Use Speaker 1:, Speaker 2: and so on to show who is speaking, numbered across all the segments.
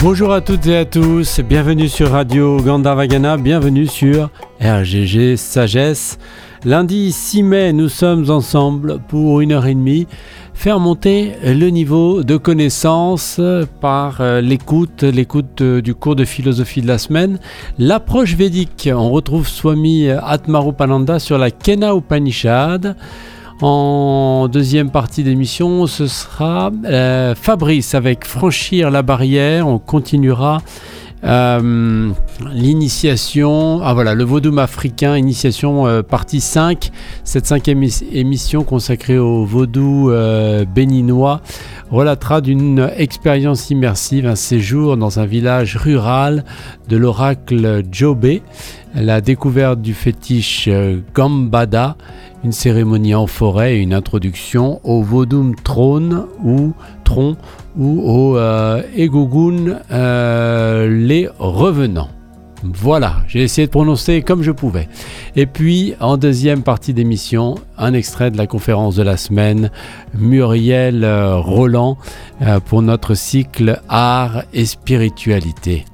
Speaker 1: Bonjour à toutes et à tous, bienvenue sur Radio Gandharvagana, bienvenue sur RGG Sagesse. Lundi 6 mai, nous sommes ensemble pour une heure et demie faire monter le niveau de connaissance par euh, l'écoute, l'écoute euh, du cours de philosophie de la semaine. L'approche védique, on retrouve Swami Atmarupananda sur la Kena Upanishad. En deuxième partie d'émission, ce sera euh, Fabrice avec Franchir la barrière. On continuera euh, l'initiation, ah voilà, le vaudou africain, initiation euh, partie 5, cette cinquième émission consacrée au vaudou béninois relatera d'une expérience immersive, un séjour dans un village rural de l'oracle Jobé, la découverte du fétiche Gambada une cérémonie en forêt une introduction au Vodum Trône ou Tron ou au euh, euh, les revenants. Voilà, j'ai essayé de prononcer comme je pouvais. Et puis, en deuxième partie d'émission, un extrait de la conférence de la semaine, Muriel euh, Roland, pour notre cycle Art et Spiritualité.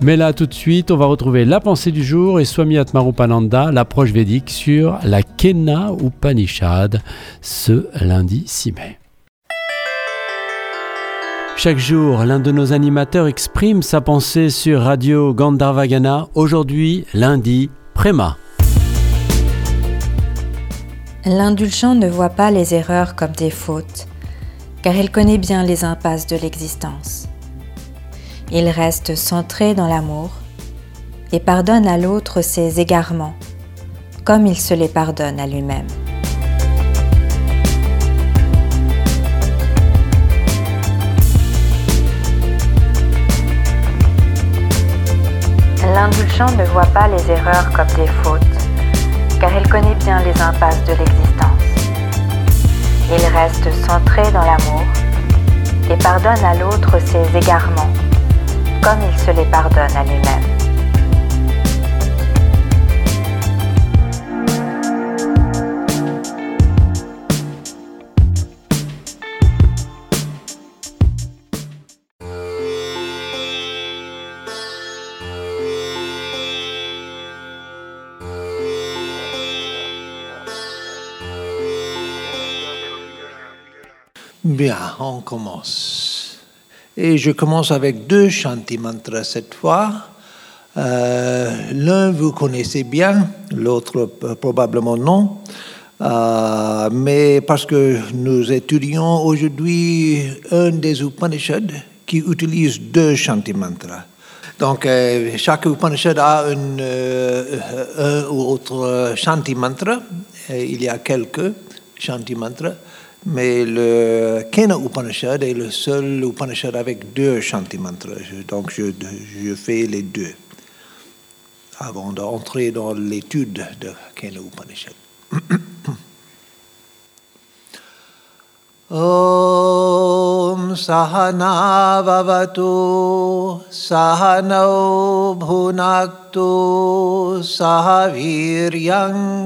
Speaker 1: Mais là, tout de suite, on va retrouver la pensée du jour et Swami Atmarupananda, l'approche védique sur la Kena Upanishad, ce lundi 6 mai. Chaque jour, l'un de nos animateurs exprime sa pensée sur Radio Gandharvagana. Aujourd'hui, lundi, Prema.
Speaker 2: L'indulgent ne voit pas les erreurs comme des fautes, car il connaît bien les impasses de l'existence. Il reste centré dans l'amour et pardonne à l'autre ses égarements, comme il se les pardonne à lui-même. L'indulgent ne voit pas les erreurs comme des fautes, car il connaît bien les impasses de l'existence. Il reste centré dans l'amour et pardonne à l'autre ses égarements, comme il se les pardonne à lui-même.
Speaker 3: Bien, on commence. Et je commence avec deux Shanti mantras cette fois. Euh, l'un vous connaissez bien, l'autre probablement non. Euh, mais parce que nous étudions aujourd'hui un des Upanishads qui utilise deux Shanti mantras. Donc, euh, chaque Upanishad a un ou autre Shanti mantra. il y a quelques Shanti mantras. Mais le Kena Upanishad est le seul Upanishad avec deux Shanti. Donc je, fais les deux avant d'entrer dans l'étude de Kena Upanishad.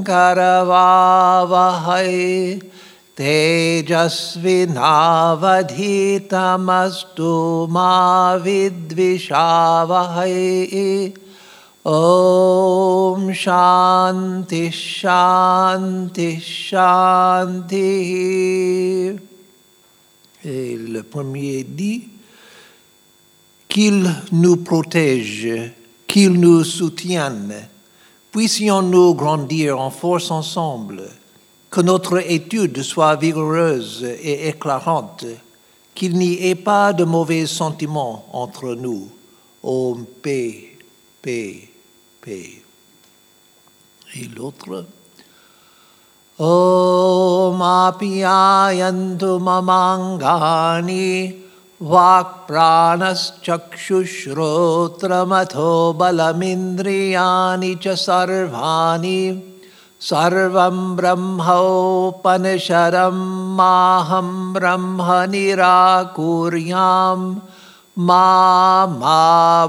Speaker 3: Karavavahai तेजस्विनावधीतमस्तु मा विद्विषावहै ॐ शान्तिः शान्तिः शान्तिः Et le premier dit qu'il nous protège, qu'il nous soutienne. Puissions-nous grandir en force ensemble que notre étude soit vigoureuse et éclairante, qu'il n'y ait pas de mauvais sentiments entre nous. Om paix, paix, paix. Et l'autre. Om apiayantu mamangani vakpranaschakshushrotramatho balamindriyani cha sarvani सर्वं ब्रह्मोपनिषदं माहं ब्रह्म निराकुर्यां मा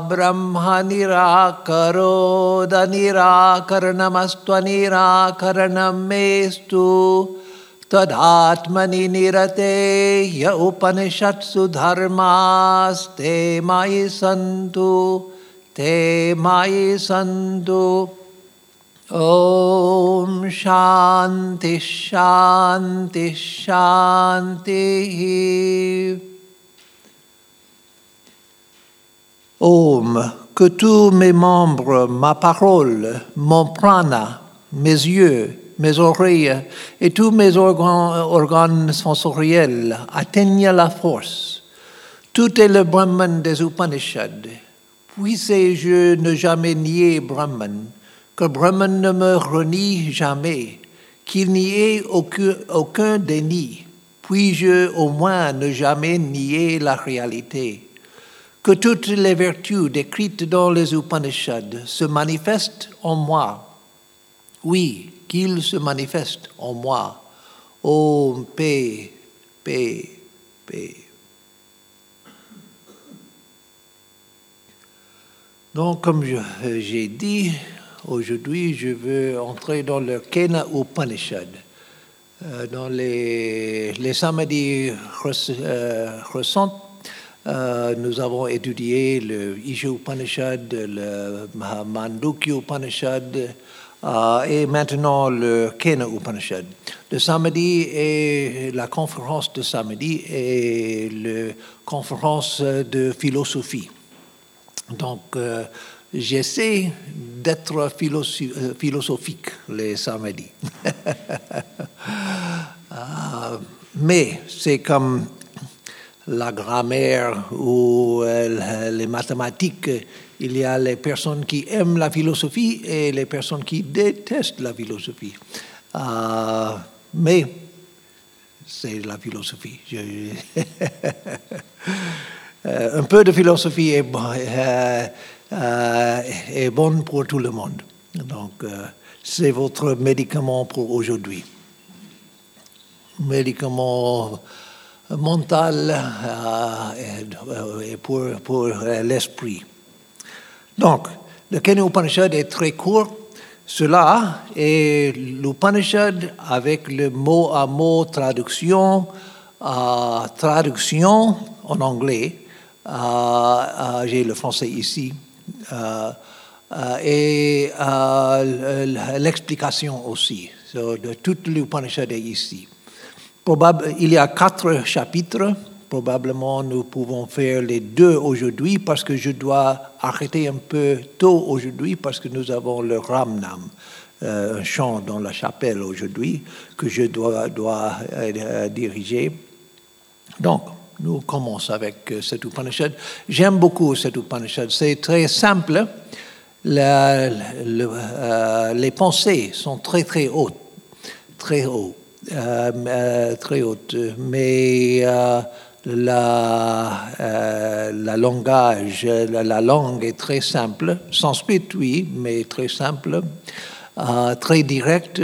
Speaker 3: ब्रह्म निराकरोदनिराकरणमस्त्वनिराकरणं मेस्तु त्वदात्मनि निरते य उपनिषत्सु धर्मास्ते मयि सन्तु, ते मयि सन्तु। Om Shanti Shanti Shanti Om, que tous mes membres, ma parole, mon prana, mes yeux, mes oreilles et tous mes organes, sensoriels atteignent la force. Tout est le Brahman des Upanishads. Puissez-je ne jamais nier Brahman, que Brahman ne me renie jamais, qu'il n'y ait aucun, déni. Puis-je au moins ne jamais nier la réalité? Que toutes les vertus décrites dans les Upanishads se manifestent en moi. Oui, qu'ils se manifestent en moi. Om, paix, paix, paix. Donc, comme j'ai dit, aujourd'hui, je veux entrer dans le Kena Upanishad. Euh, dans les, les samedis euh, récents, euh, nous avons étudié le Isha Upanishad, le Mandukya Upanishad et maintenant le Kena Upanishad. Le samedi et la conférence de samedi et la conférence de philosophie. Donc, j'essaie d'être philosophique les samedis. mais c'est comme la grammaire ou euh, les mathématiques, il y a les personnes qui aiment la philosophie et les personnes qui détestent la philosophie. Euh, mais c'est la philosophie. Euh, un peu de philosophie est, bon, est bonne pour tout le monde. Donc, c'est votre médicament pour aujourd'hui. Médicament mental euh, et pour, pour l'esprit. Donc, le Kenya Upanishad est très court. Cela est l'Upanishad avec le mot à mot traduction, euh, traduction en anglais. Euh, j'ai le français ici. Et l'explication aussi. de tout l'Upanishad est ici il y a quatre chapitres. Probablement, nous pouvons faire les deux aujourd'hui parce que je dois arrêter un peu tôt aujourd'hui parce que nous avons le Ramnam, euh, un chant dans la chapelle aujourd'hui que je dois, dois euh, diriger. Donc, nous commençons avec euh, cet Upanishad. J'aime beaucoup cet Upanishad. C'est très simple. les pensées sont très, très hautes. Très hautes. Euh, euh, très haute. Mais euh, la, la langage, la, langue est très simple. Sanskrit, oui, mais très simple, très direct.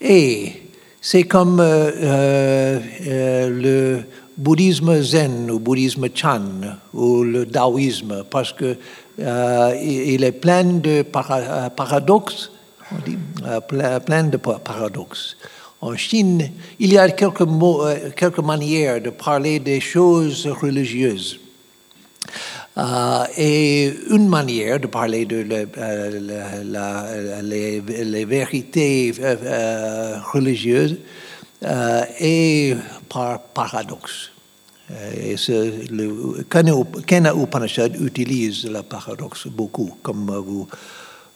Speaker 3: Et c'est comme le bouddhisme zen ou bouddhisme chan ou le taoïsme parce que il est plein de paradoxes, on dit, plein de paradoxes. En Chine, il y a quelques, euh, manières de parler des choses religieuses. Euh, et une manière de parler de euh, les, vérités religieuses est par paradoxe. Euh, et ce, le Kena Upanishad utilise le paradoxe beaucoup, comme vous,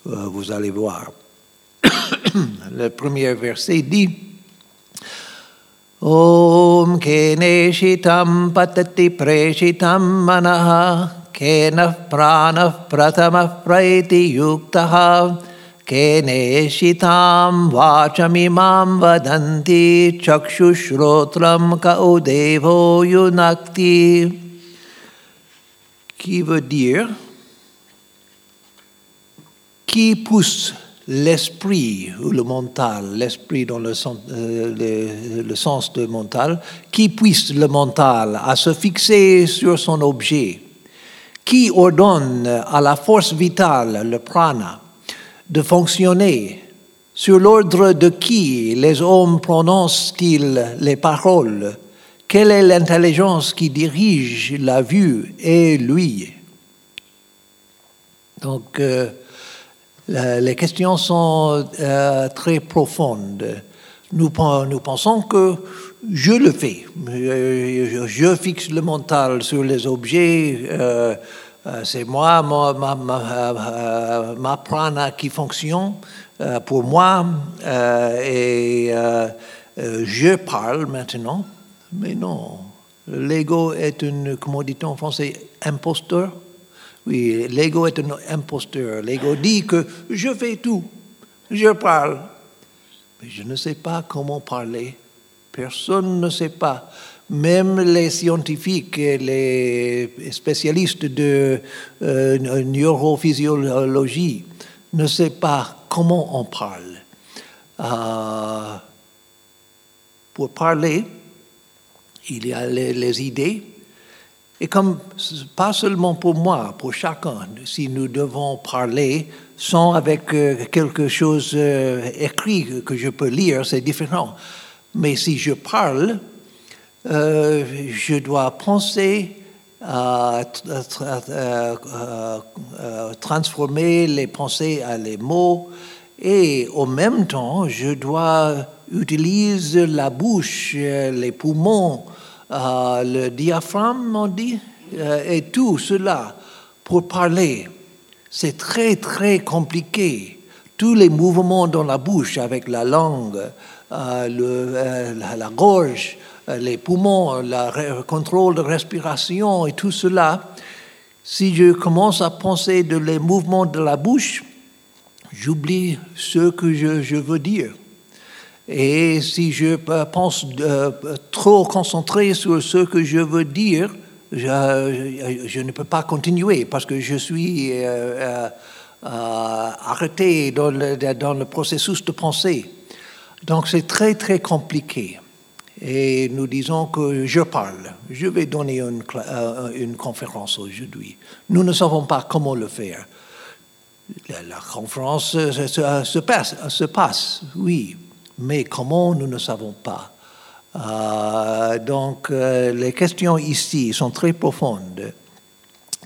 Speaker 3: euh, vous allez voir. le premier verset dit Om Keneshitam Patati Preshitam Manaha Kenah Pranah Pratamah Praiti Yuktaha केनेशितां वाचमिमां वदन्ति चक्षुश्रोत्रं क उदेवो युनक्ति Qui veut dire qui pousse l'esprit ou le mental, l'esprit dans le, sens, euh, le, sens de mental, qui puisse le mental à se fixer sur son objet, qui ordonne à la force vitale, le prana, de fonctionner Sur l'ordre de qui les hommes prononcent-ils les paroles Quelle est l'intelligence qui dirige la vue et lui Donc, euh, les questions sont euh, très profondes. Nous, pensons que je le fais. Euh, je, fixe le mental sur les objets. C'est moi, ma, ma, prana qui fonctionne. Euh, pour moi, euh, et euh, je parle maintenant, mais non. L'ego est une, comment dit en français, imposteur. Oui, l'ego est un imposteur. L'ego dit que je fais tout, je parle, mais je ne sais pas comment parler. Personne ne sait pas. Même les scientifiques et les spécialistes de neurophysiologie ne savent pas comment on parle. Euh, pour parler, il y a les, idées, et comme pas seulement pour moi, pour chacun, si nous devons parler sans avec euh, quelque chose euh, écrit que je peux lire, c'est différent. Mais si je parle, je dois penser à transformer les pensées à les mots et en même temps, je dois utiliser la bouche, les poumons, euh, le diaphragme, on dit, euh, et tout cela pour parler. C'est très, très compliqué. Tous les mouvements dans la bouche avec la langue, euh, la, gorge, les poumons, le contrôle de respiration et tout cela, si je commence à penser de les mouvements de la bouche, j'oublie ce que je, veux dire. Et si je pense euh, trop concentré sur ce que je veux dire, je, ne peux pas continuer parce que je suis euh, euh, arrêté dans le, dans le processus de pensée. Donc c'est très très compliqué. Et nous disons que je parle. Je vais donner une, une conférence aujourd'hui. Nous ne savons pas comment le faire. La, conférence se, passe, se, passe, oui, mais comment nous ne savons pas. Euh, donc euh, les questions ici sont très profondes.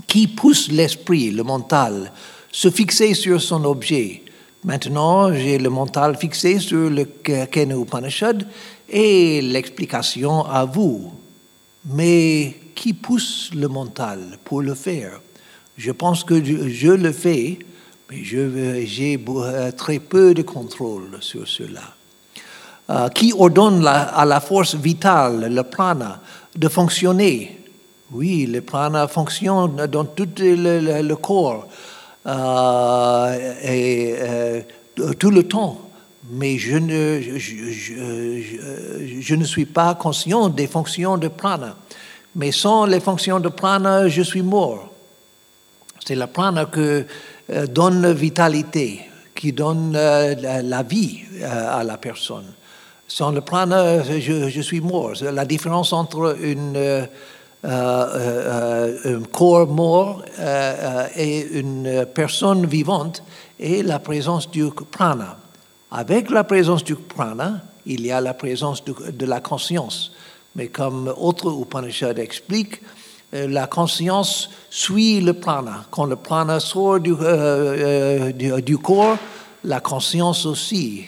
Speaker 3: Qui pousse l'esprit, le mental, se fixer sur son objet? Maintenant, j'ai le mental fixé sur le Kena Upanishad et l'explication à vous. Mais qui pousse le mental pour le faire? Je pense que je le fais j'ai euh, très peu de contrôle sur cela. Euh, qui ordonne à la force vitale, le prana, de fonctionner? Oui, le prana fonctionne dans tout le, corps euh, et tout le temps. Mais je ne, suis pas conscient des fonctions de prana. Mais sans les fonctions de prana, je suis mort. C'est le prana que euh, donne vitalité, qui donne euh, la vie euh, à la personne. Sans le prana, je, suis mort. La différence entre un corps mort et une personne vivante est la présence du prana. Avec la présence du prana, il y a la présence de, la conscience. Mais comme autre Upanishad explique, euh, la conscience suit le prana. Quand le prana sort du, euh, euh, du, corps, la conscience aussi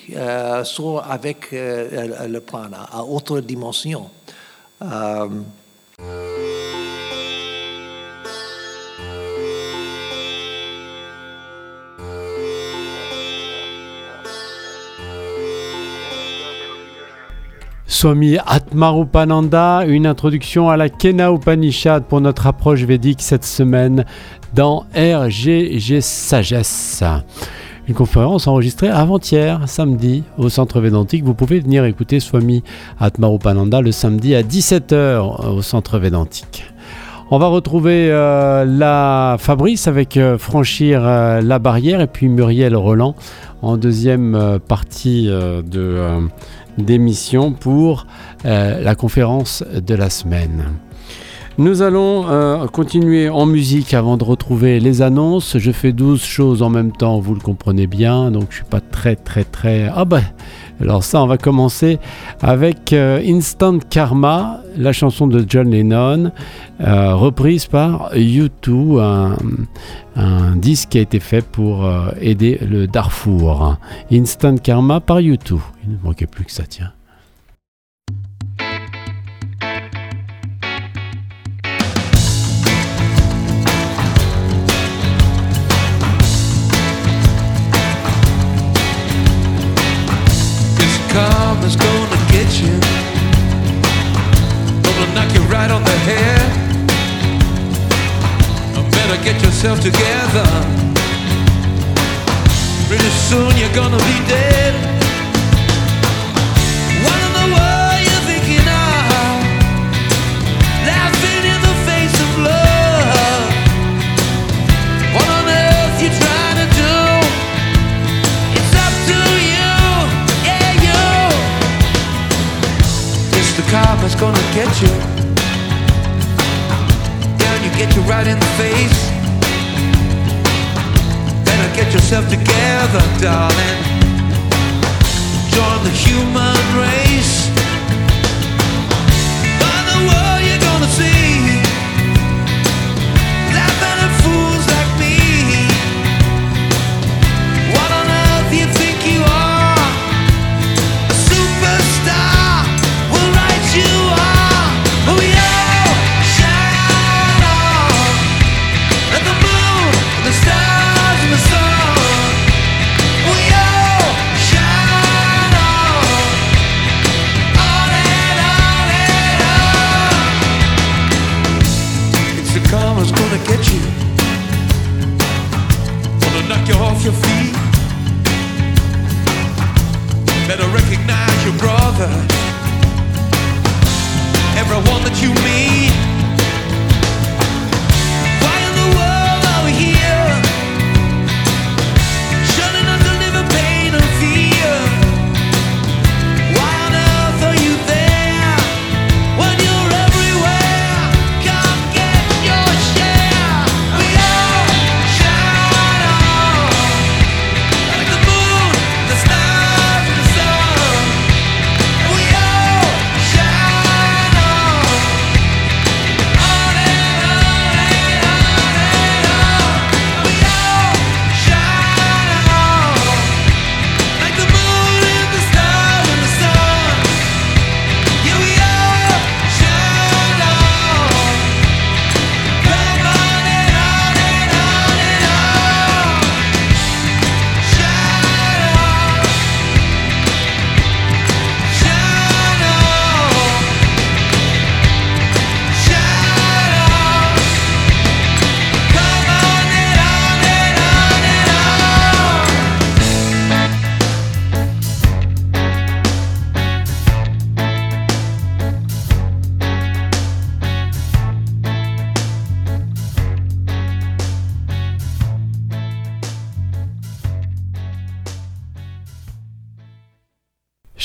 Speaker 3: sort avec le prana à autre dimension.
Speaker 1: Swami Atmarupananda, une introduction à la Kena Upanishad pour notre approche védique cette semaine dans RGG Sagesse. Une conférence enregistrée avant-hier, samedi, au Centre Védantique. Vous pouvez venir écouter Swami Atmarupananda le samedi à 17h au Centre Védantique. On va retrouver euh, la Fabrice avec euh, Franchir euh, la barrière et puis Muriel Roland en deuxième partie de d'émission pour euh, la conférence de la semaine. Nous allons euh, continuer en musique avant de retrouver les annonces. Je fais 12 choses en même temps, vous le comprenez bien, donc je suis pas très très très... Ah bah alors ça, on va commencer avec euh, Instant Karma, la chanson de John Lennon, euh, reprise par U2, un, un, disque qui a été fait pour aider le Darfour. Instant Karma par U2. Il ne manquait plus que ça, tiens.
Speaker 4: Karma's gonna get you. Gonna knock you right on the head. Better get yourself together. Pretty soon you're gonna be dead. Karma's gonna get you. Down you get you right in the face. Better get yourself together, darling. Join the human race. By the world you're gonna see.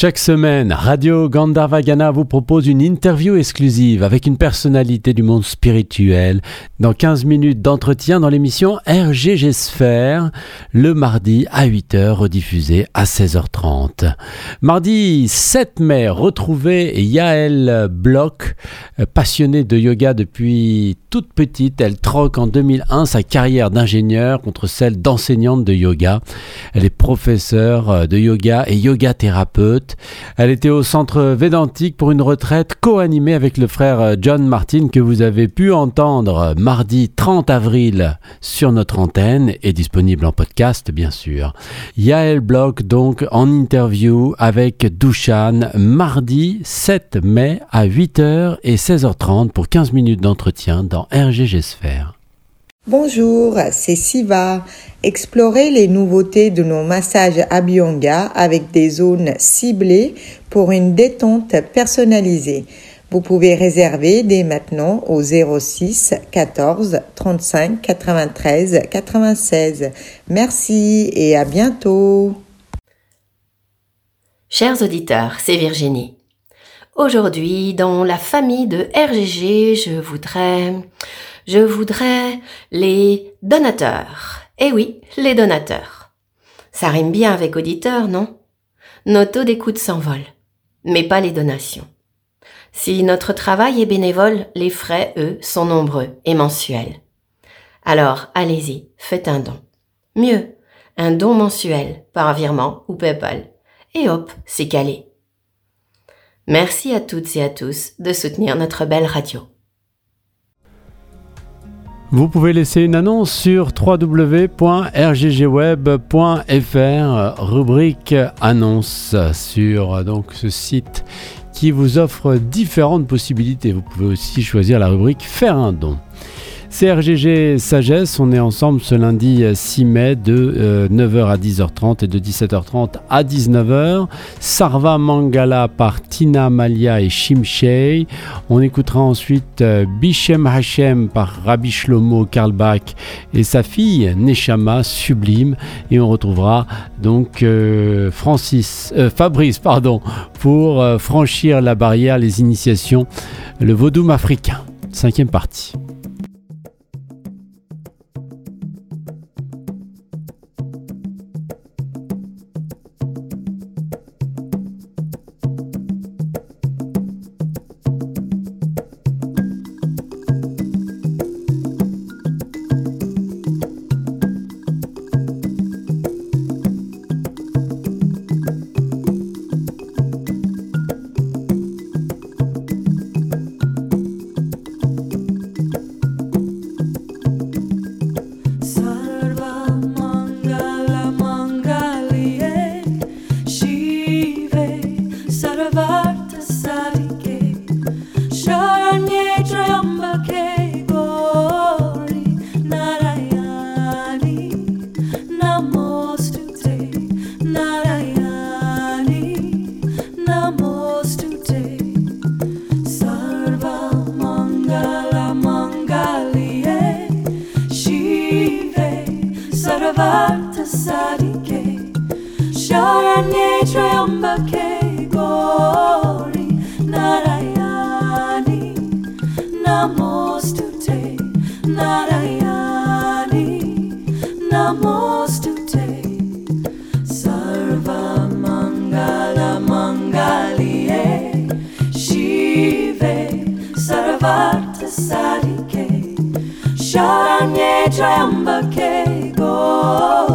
Speaker 1: Chaque semaine, Radio Gandharvagana vous propose une interview exclusive avec une personnalité du monde spirituel dans 15 minutes d'entretien dans l'émission RGG Sphère, le mardi à 8h, rediffusé à 16h30. Mardi 7 mai, retrouvez Yael Bloch, passionnée de yoga depuis toute petite. Elle troque en 2001 sa carrière d'ingénieure contre celle d'enseignante de yoga. Elle est professeure de yoga et yoga thérapeute. Elle était au centre Védantique pour une retraite co-animée avec le frère John Martin que vous avez pu entendre mardi 30 avril sur notre antenne et disponible en podcast bien sûr. Yael Bloch donc en interview avec Dushan mardi 7 mai à 8h et 16h30 pour 15 minutes d'entretien dans RGG Sphère.
Speaker 5: Bonjour, c'est Siva. Explorez les nouveautés de nos massages Abhyanga avec des zones ciblées pour une détente personnalisée. Vous pouvez réserver dès maintenant au 06 14 35 93 96. Merci et à bientôt.
Speaker 6: Chers auditeurs, c'est Virginie. Aujourd'hui, dans la famille de RGG, je voudrais, je voudrais les donateurs. Eh oui, les donateurs. Ça rime bien avec auditeur, non? Nos taux d'écoute s'envolent, mais pas les donations. Si notre travail est bénévole, les frais, eux, sont nombreux et mensuels. Alors, allez-y, faites un don. Mieux, un don mensuel par virement ou PayPal. Et hop, c'est calé. Merci à toutes et à tous de soutenir notre belle radio.
Speaker 1: Vous pouvez laisser une annonce sur www.rggweb.fr, rubrique annonce sur donc ce site qui vous offre différentes possibilités. Vous pouvez aussi choisir la rubrique faire un don. CRGG Sagesse, on est ensemble ce lundi 6 mai de 9h à 10h30 et de 17h30 à 19h. Sarva Mangala par Tina Malia et Shimshei. On écoutera ensuite euh, Bishem Hashem par Rabbi Shlomo Karlbach et sa fille Neshama Sublime. Et on retrouvera donc euh, Francis, euh, Fabrice pardon, pour euh, franchir la barrière, les initiations, le vaudoum africain. Cinquième partie.
Speaker 7: Namostute Sarva Mangala Mangalie Shive Sarvartha Sarike Sharanye Triambake Gauri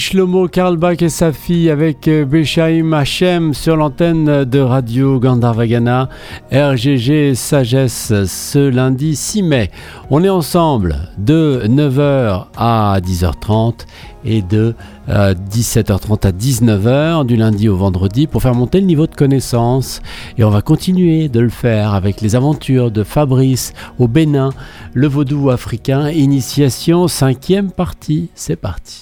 Speaker 1: Shlomo Karlbach et sa fille avec euh, Beshaim Hachem sur l'antenne de Radio Gandharvagana, RGG Sagesse ce lundi 6 mai. On est ensemble de 9h à 10h30 et de euh, 17h30 à 19h du lundi au vendredi pour faire monter le niveau de connaissance. Et on va continuer de le faire avec les aventures de Fabrice au Bénin, le vaudou africain, initiation cinquième partie. C'est parti.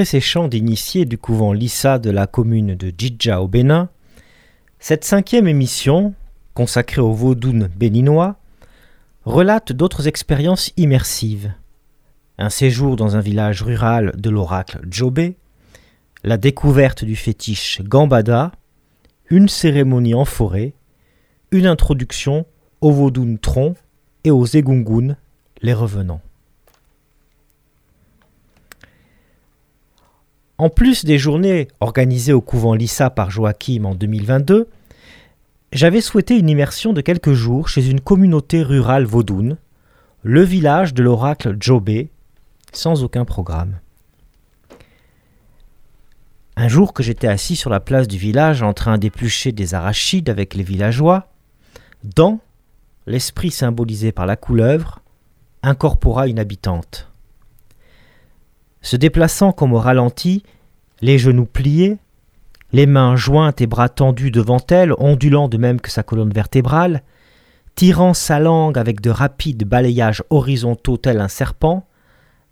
Speaker 8: Après chants d'initiés du couvent Lissa de la commune de Djidja au Bénin, cette cinquième émission, consacrée au vaudoun béninois, relate d'autres expériences immersives. Un séjour dans un village rural de l'oracle Djobé, la découverte du fétiche Gambada, une cérémonie en forêt, une introduction au vaudoun tronc et aux égungun, les revenants. En plus des journées organisées au couvent Lissa par Joachim en 2022, j'avais souhaité une immersion de quelques jours chez une communauté rurale vaudoune, le village de l'oracle Djobé, sans aucun programme. Un jour que j'étais assis sur la place du village en train d'éplucher des arachides avec les villageois, Dan, l'esprit symbolisé par la couleuvre, incorpora une habitante. Se déplaçant comme au ralenti, les genoux pliés, les mains jointes et bras tendus devant elle, ondulant de même que sa colonne vertébrale, tirant sa langue avec de rapides balayages horizontaux tel un serpent,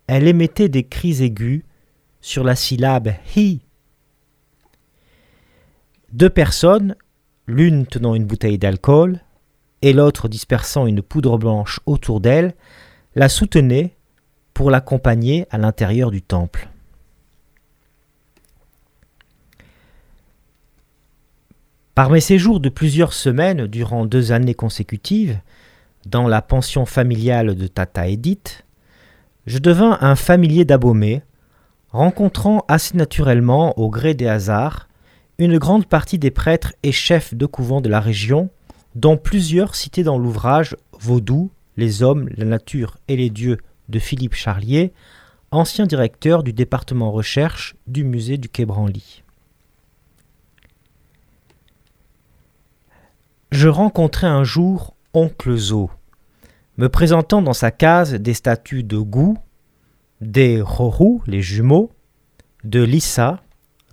Speaker 8: elle émettait des cris aigus sur la syllabe hi. Deux personnes, l'une tenant une bouteille d'alcool et l'autre dispersant une poudre blanche autour d'elle, la soutenaient pour l'accompagner à l'intérieur du temple. Par mes séjours de plusieurs semaines durant deux années consécutives, dans la pension familiale de Tata Edith, je devins un familier d'Abomey, rencontrant assez naturellement, au gré des hasards, une grande partie des prêtres et chefs de couvent de la région, dont plusieurs cités dans l'ouvrage Vaudou, les hommes, la nature et les dieux de Philippe Charlier, ancien directeur du département recherche du musée du Quai Branly. Je rencontrai un jour oncle Zo, me présentant dans sa case des statues de Gou, des Rorou, les jumeaux, de Lissa,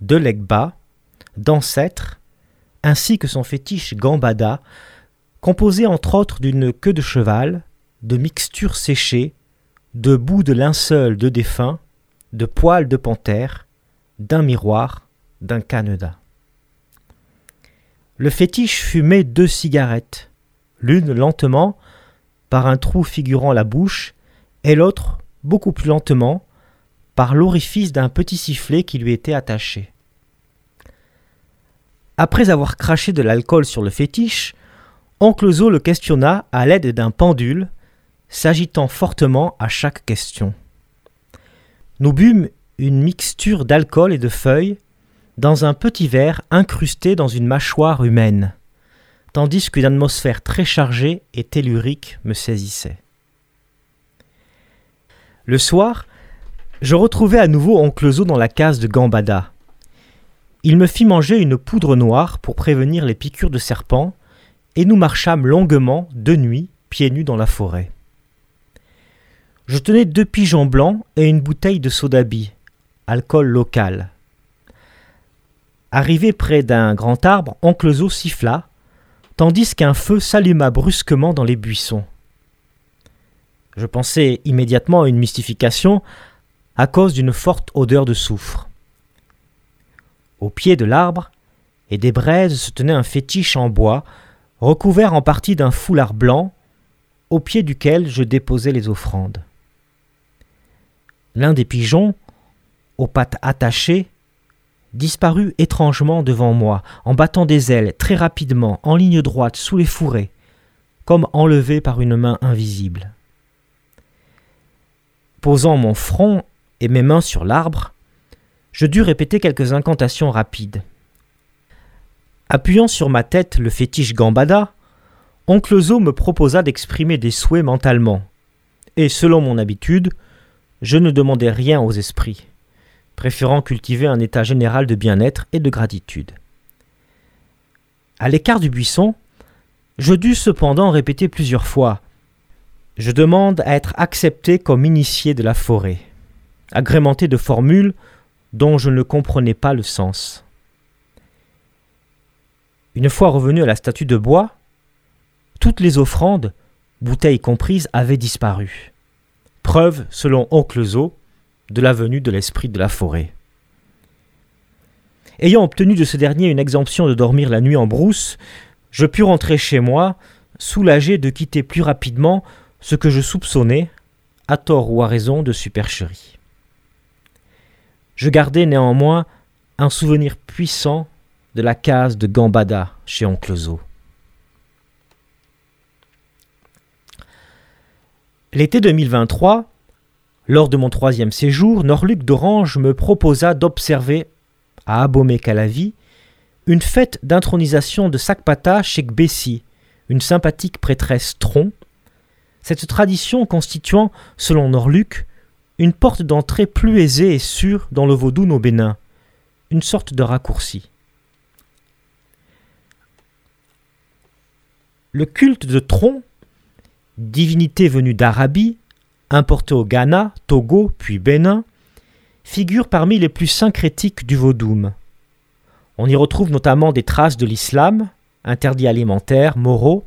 Speaker 8: de Legba, d'ancêtres, ainsi que son fétiche Gambada, composé entre autres d'une queue de cheval, de mixtures séchées, de bouts de linceul de défunt, de poils de panthère, d'un miroir, d'un caneda. Le fétiche fumait deux cigarettes, l'une lentement, par un trou figurant la bouche, et l'autre beaucoup plus lentement, par l'orifice d'un petit sifflet qui lui était attaché. Après avoir craché de l'alcool sur le fétiche, Oncle Zo le questionna à l'aide d'un pendule, s'agitant fortement à chaque question. Nous bûmes une mixture d'alcool et de feuilles dans un petit verre incrusté dans une mâchoire humaine, tandis qu'une atmosphère très chargée et tellurique me saisissait. Le soir, je retrouvai à nouveau Oncle Zo dans la case de Gambada. Il me fit manger une poudre noire pour prévenir les piqûres de serpents, et nous marchâmes longuement, de nuit, pieds nus dans la forêt. Je tenais deux pigeons blancs et une bouteille de sodabi, alcool local. Arrivé près d'un grand arbre, Oncle Zo siffla, tandis qu'un feu s'alluma brusquement dans les buissons. Je pensais immédiatement à une mystification à cause d'une forte odeur de soufre. Au pied de l'arbre et des braises se tenait un fétiche en bois, recouvert en partie d'un foulard blanc, au pied duquel je déposais les offrandes. L'un des pigeons, aux pattes attachées, disparut étrangement devant moi, en battant des ailes très rapidement, en ligne droite, sous les fourrés, comme enlevé par une main invisible. Posant mon front et mes mains sur l'arbre, je dus répéter quelques incantations rapides. Appuyant sur ma tête le fétiche Gambada, Oncle Zo me proposa d'exprimer des souhaits mentalement, et selon mon habitude, je ne demandais rien aux esprits, préférant cultiver un état général de bien-être et de gratitude. À l'écart du buisson, je dus cependant répéter plusieurs fois Je demande à être accepté comme initié de la forêt, agrémenté de formules dont je ne comprenais pas le sens. Une fois revenu à la statue de bois, toutes les offrandes, bouteilles comprises, avaient disparu. Preuve, selon Oncle Zo, de la venue de l'esprit de la forêt. Ayant obtenu de ce dernier une exemption de dormir la nuit en brousse, je pus rentrer chez moi, soulagé de quitter plus rapidement ce que je soupçonnais, à tort ou à raison, de supercherie. Je gardais néanmoins un souvenir puissant de la case de Gambada chez Oncle L'été 2023, lors de mon troisième séjour, Norluc d'Orange me proposa d'observer, à Abomey-Calavi, une fête d'intronisation de Sakpata chez Gbessi, une sympathique prêtresse tronc, cette tradition constituant, selon Norluc, une porte d'entrée plus aisée et sûre dans le vaudou au Bénin, une sorte de raccourci. Le culte de Tron, divinité venue d'Arabie, importée au Ghana, Togo puis Bénin, figure parmi les plus syncrétiques du vaudoum. On y retrouve notamment des traces de l'islam, interdits alimentaires, moraux,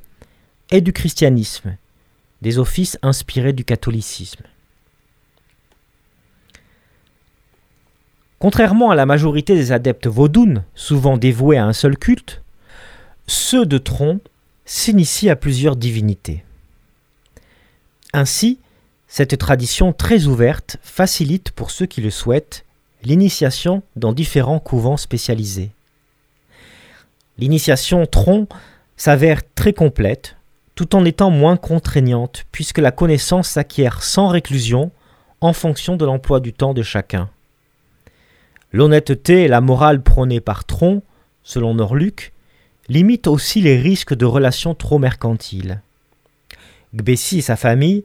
Speaker 8: et du christianisme, des offices inspirés du catholicisme. Contrairement à la majorité des adeptes vaudounes, souvent dévoués à un seul culte, ceux de Tron s'initient à plusieurs divinités. Ainsi, cette tradition très ouverte facilite pour ceux qui le souhaitent l'initiation dans différents couvents spécialisés. L'initiation Tron s'avère très complète, tout en étant moins contraignante, puisque la connaissance s'acquiert sans réclusion en fonction de l'emploi du temps de chacun. L'honnêteté et la morale prônée par Tron, selon Norluc, limitent aussi les risques de relations trop mercantiles. Gbessi et sa famille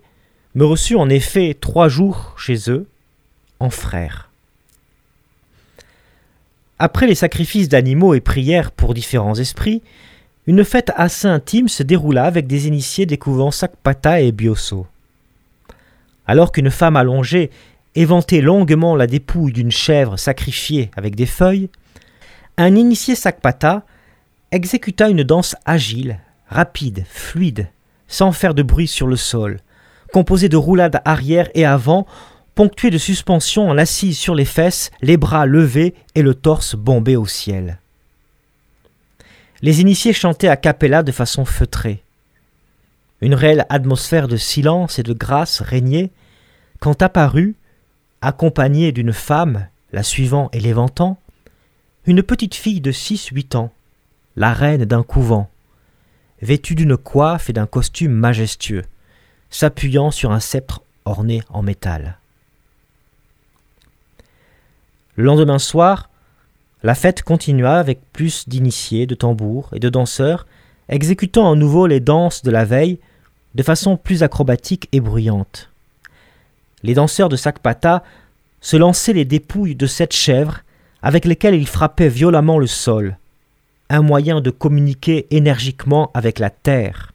Speaker 8: me reçurent en effet trois jours chez eux, en frères. Après les sacrifices d'animaux et prières pour différents esprits, une fête assez intime se déroula avec des initiés des couvents Sakpata et Bioso. Alors qu'une femme allongée éventait longuement la dépouille d'une chèvre sacrifiée avec des feuilles, un initié Sakpata exécuta une danse agile, rapide, fluide, sans faire de bruit sur le sol, composée de roulades arrière et avant, ponctuée de suspensions en assise sur les fesses, les bras levés et le torse bombé au ciel. Les initiés chantaient à cappella de façon feutrée. Une réelle atmosphère de silence et de grâce régnait quand apparut, accompagnée d'une femme, la suivant et l'éventant, une petite fille de six-huit ans, la reine d'un couvent, vêtue d'une coiffe et d'un costume majestueux, s'appuyant sur un sceptre orné en métal. Le lendemain soir, la fête continua avec plus d'initiés, de tambours et de danseurs, exécutant à nouveau les danses de la veille de façon plus acrobatique et bruyante. Les danseurs de Sakpata se lançaient les dépouilles de sept chèvres avec lesquelles ils frappaient violemment le sol, un moyen de communiquer énergiquement avec la terre,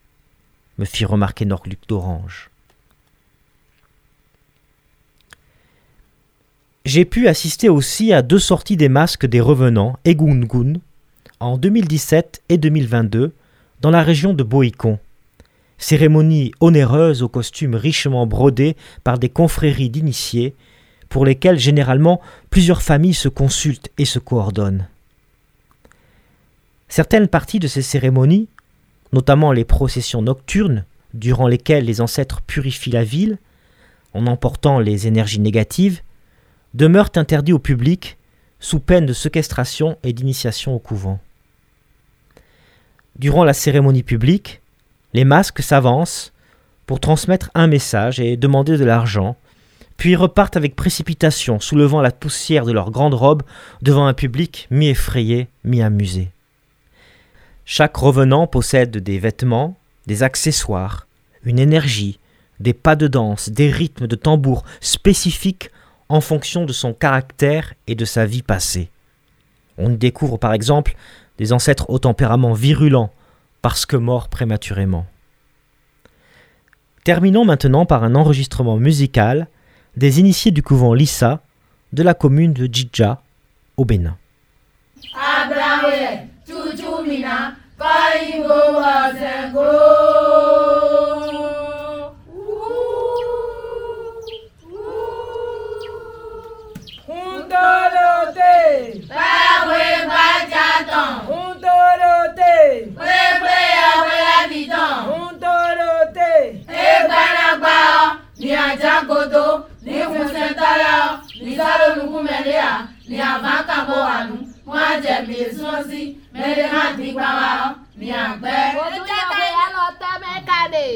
Speaker 8: me fit remarquer Norluc d'Orange. J'ai pu assister aussi à deux sorties des masques des revenants, Egungun, en 2017 et 2022, dans la région de Boïcon. Cérémonie onéreuse aux costumes richement brodés par des confréries d'initiés, pour lesquelles généralement plusieurs familles se consultent et se coordonnent. Certaines parties de ces cérémonies, notamment les processions nocturnes, durant lesquelles les ancêtres purifient la ville, en emportant les énergies négatives, demeurent interdits au public sous peine de séquestration et d'initiation au couvent. Durant la cérémonie publique, les masques s'avancent pour transmettre un message et demander de l'argent, puis repartent avec précipitation, soulevant la poussière de leurs grandes robes devant un public mi-effrayé, mi-amusé. Chaque revenant possède des vêtements, des accessoires, une énergie, des pas de danse, des rythmes de tambour spécifiques en fonction de son caractère et de sa vie passée. On découvre par exemple des ancêtres au tempérament virulent parce que morts prématurément. Terminons maintenant par un enregistrement musical des initiés du couvent Lissa de la commune de Djidja au Bénin.
Speaker 9: Fighting over
Speaker 7: and go. Un
Speaker 9: torote. Báwo bá
Speaker 7: já tán. Un
Speaker 9: torote. Pépé àwẹ̀ àbìtàn. Un torote. Ẹgbàlagbà ọ ní Àjàgòdò
Speaker 7: ní Fúnṣẹ́ntàlá ọ ní Sálónùkú
Speaker 9: Mẹ́lẹ́à ní Àbákàbọ̀ àánú wọ́n á jẹ̀bi èso sí. Mẹ̀lẹ́màtì gbà wá mi àgbẹ̀. Òtún
Speaker 7: yàwé
Speaker 9: alọ tẹ́ mẹ́ka dè.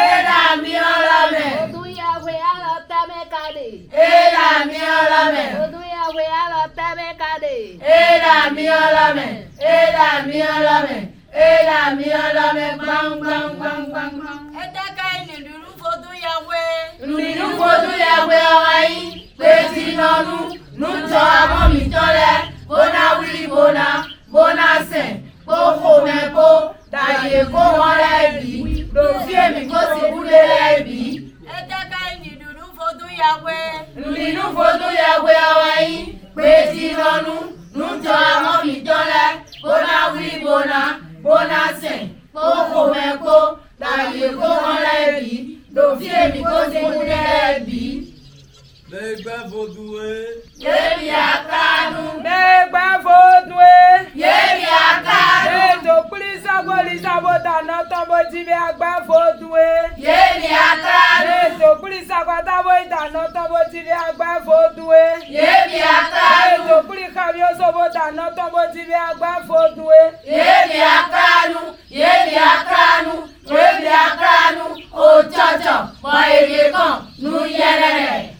Speaker 9: Èèlà mi ọ̀rọ̀ mẹ̀. Òtún yàwé alọ tẹ́ mẹ́ka dè. Èèlà mi ọ̀rọ̀ mẹ̀. Òtún yàwé alọ tẹ́ mẹ́ka dè. Èèlà mi ọ̀rọ̀ mẹ̀. Èèlà mi ọ̀rọ̀ mẹ̀. Èèlà mi ọ̀rọ̀ mẹ̀ gbọ̀ngbọ̀ngbọ̀ngbọ̀ngbọ̀n.
Speaker 7: Ẹ tẹ́ ká ẹnì lùlù fojú yàwé.
Speaker 9: Lùlù fojú yàwé ọwọ́ yín. Pé tí nọ́nú, nù tọ́ mi tọ́lẹ̀. Bọ́nà wílì bọ́nà gbónásẹ̀ kó fòmẹ́ kó dàyè kó wọn lẹ́bi lòfí èmi kó sì kúlé lẹ́bi.
Speaker 10: ẹ jẹ́
Speaker 9: ká ìní
Speaker 11: dùnú fọdún
Speaker 9: yàgbé. dùnú
Speaker 11: fọdún yàgbé ọwọ́ yín pé tí lọ́nu nújọ
Speaker 9: àwọn mi
Speaker 11: jọlẹ̀ gbóná wí gbóná gbónásẹ̀ kó fòmẹ́ kó dàyè
Speaker 9: kó wọn
Speaker 11: lẹ́bi lòfí èmi kó sì kúlé lẹ́bi. Megbavodue. Yemi
Speaker 9: akanu. Megbavodue. Yemi akanu. Ètò pírísà pólísà bọ́tà náà tọ́mọ tí mi agbáfodue. Yemi akanu. Ètò pírísà pátábó
Speaker 7: ìdáná
Speaker 9: tọ́mọ tí mi agbáfodue. Yemi akanu. Ètò píríkà mi ó sọ́bọ̀ dáná tọ́mọ tí mi agbáfodue. Yemi akanu. Yemi akanu. Yemi akanu. Òjọ̀jọ̀ mọ èrè kan nù yẹrẹ.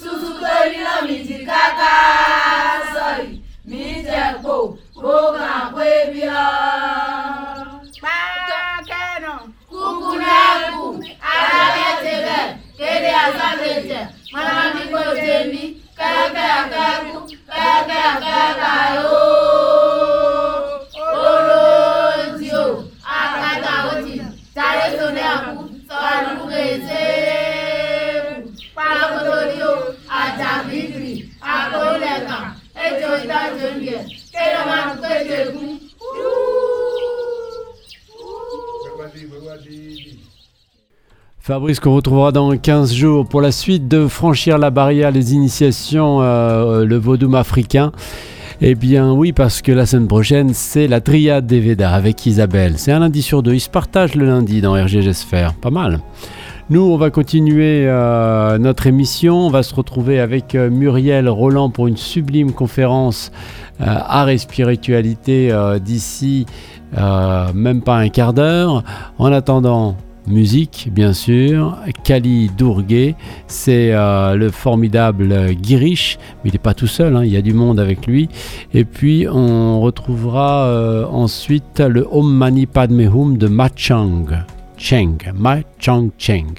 Speaker 9: ṣùṣù tó níná mi ti káká sọ̀rì, mi jẹ̀ kó, kó kàn pé bí ọ́.
Speaker 7: Pákẹ́nà.
Speaker 9: Kúkú náà kù, ara ti bẹ̀, kéde àsáde jẹ̀, mọ́nà mi kò jẹ́ mi, kẹ́kẹ́ kẹ́kú, kẹ́kẹ́ kẹ́kẹ́ yóò.
Speaker 1: Fabrice qu'on retrouvera dans 15 jours pour la suite de franchir la barrière, les initiations, euh, le vaudou africain. Eh bien oui, parce que la semaine prochaine, c'est la triade des Védas avec Isabelle. C'est un lundi sur deux. Ils se partagent le lundi dans RGG. Pas mal. Nous, on va continuer euh, notre émission. On va se retrouver avec euh, Muriel Roland pour une sublime conférence euh, art et spiritualité d'ici même pas un quart d'heure. En attendant, musique, bien sûr. Kali Dourguet, c'est le formidable Girish, mais il n'est pas tout seul, hein, il y a du monde avec lui. Et puis, on retrouvera ensuite le Om Mani Padme Hum de Ma Chang. Cheng, Ma Chang Cheng.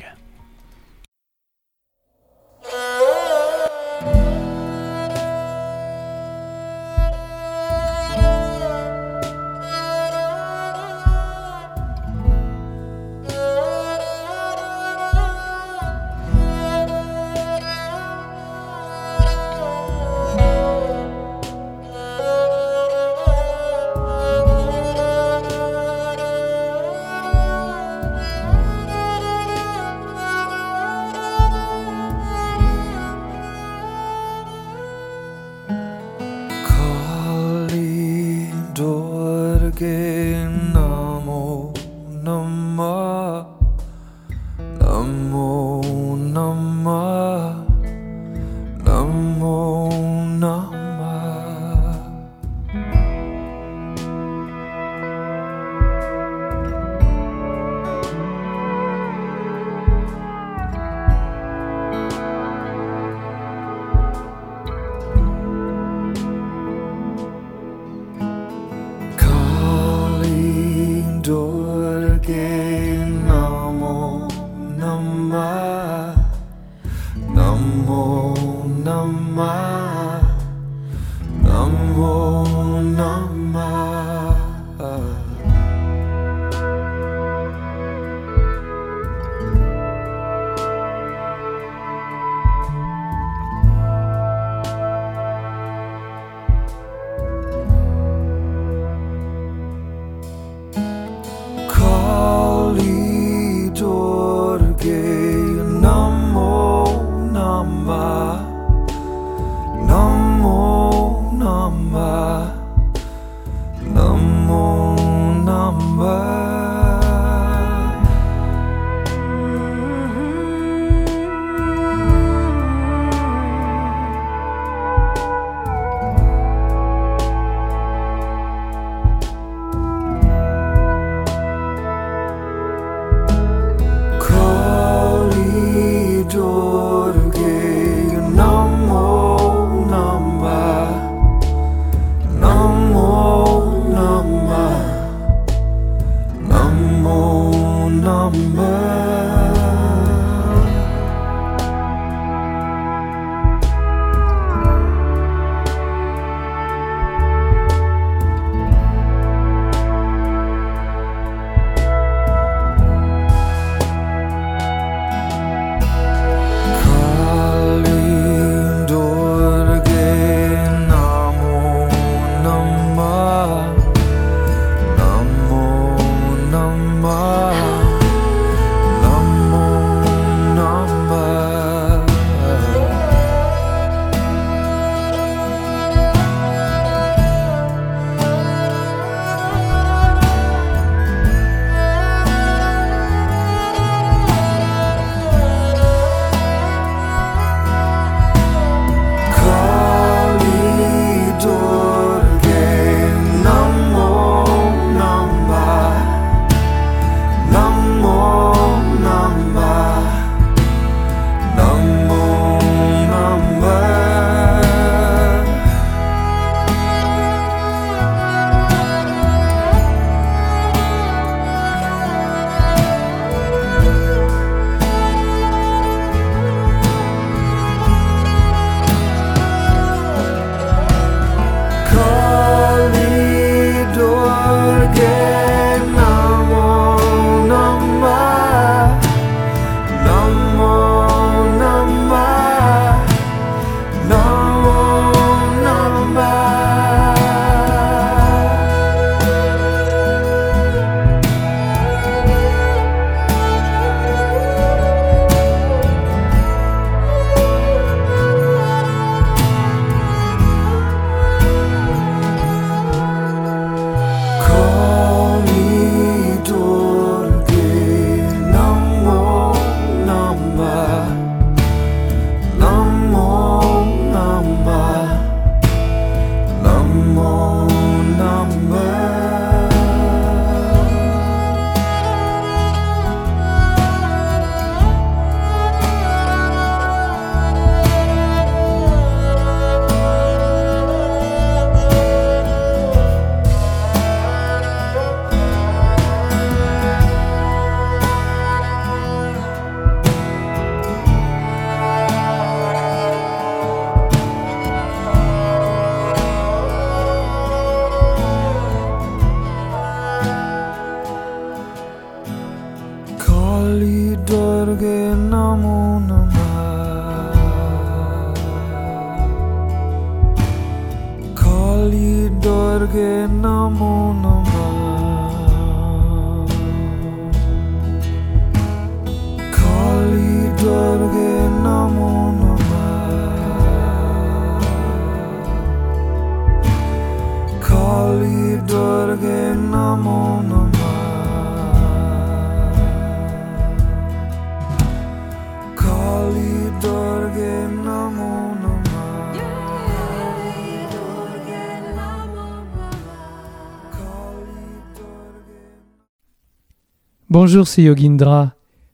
Speaker 12: Bonjour, c'est Yogindra.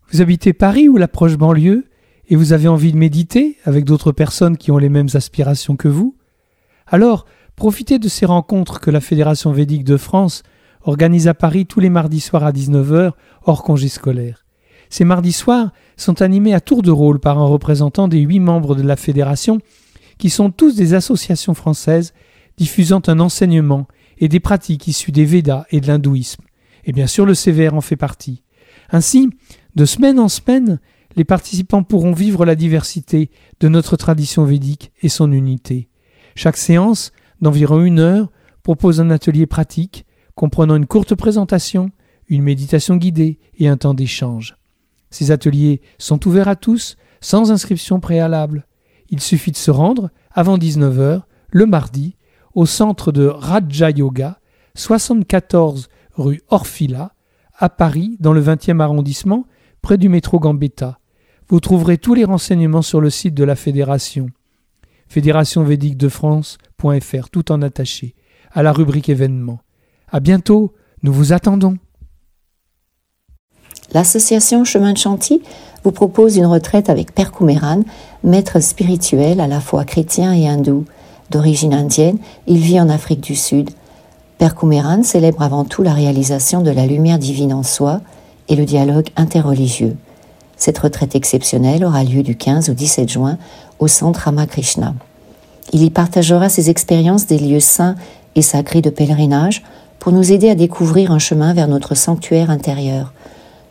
Speaker 12: Vous habitez Paris ou la proche banlieue et vous avez envie de méditer avec d'autres personnes qui ont les mêmes aspirations que vous? Alors, profitez de ces rencontres que la Fédération védique de France organise à Paris tous les mardis soirs à 19h hors congé scolaire. Ces mardis soirs sont animés à tour de rôle par un représentant des huit membres de la fédération qui sont tous des associations françaises diffusant un enseignement et des pratiques issues des Védas et de l'hindouisme. Et bien sûr, le CVR en fait partie. Ainsi, de semaine en semaine, les participants pourront vivre la diversité de notre tradition védique et son unité. Chaque séance, d'environ une heure, propose un atelier pratique comprenant une courte présentation, une méditation guidée et un temps d'échange. Ces ateliers sont ouverts à tous, sans inscription préalable. Il suffit de se rendre avant 19h, le mardi, au centre de Raja Yoga, 74 rue Orfila, à Paris, dans le 20e arrondissement, près du métro Gambetta. Vous trouverez tous les renseignements sur le site de la Fédération. fédérationvédique-de-france.fr, tout en attaché, à la rubrique événements. À bientôt, nous vous attendons.
Speaker 13: L'association Chemin de Chantilly vous propose une retraite avec Père Koumeran, maître spirituel à la fois chrétien et hindou. D'origine indienne, il vit en Afrique du Sud. Père Koumeran célèbre avant tout la réalisation de la lumière divine en soi et le dialogue interreligieux. Cette retraite exceptionnelle aura lieu du 15 au 17 juin au centre Ramakrishna. Il y partagera ses expériences des lieux saints et sacrés de pèlerinage pour nous aider à découvrir un chemin vers notre sanctuaire intérieur.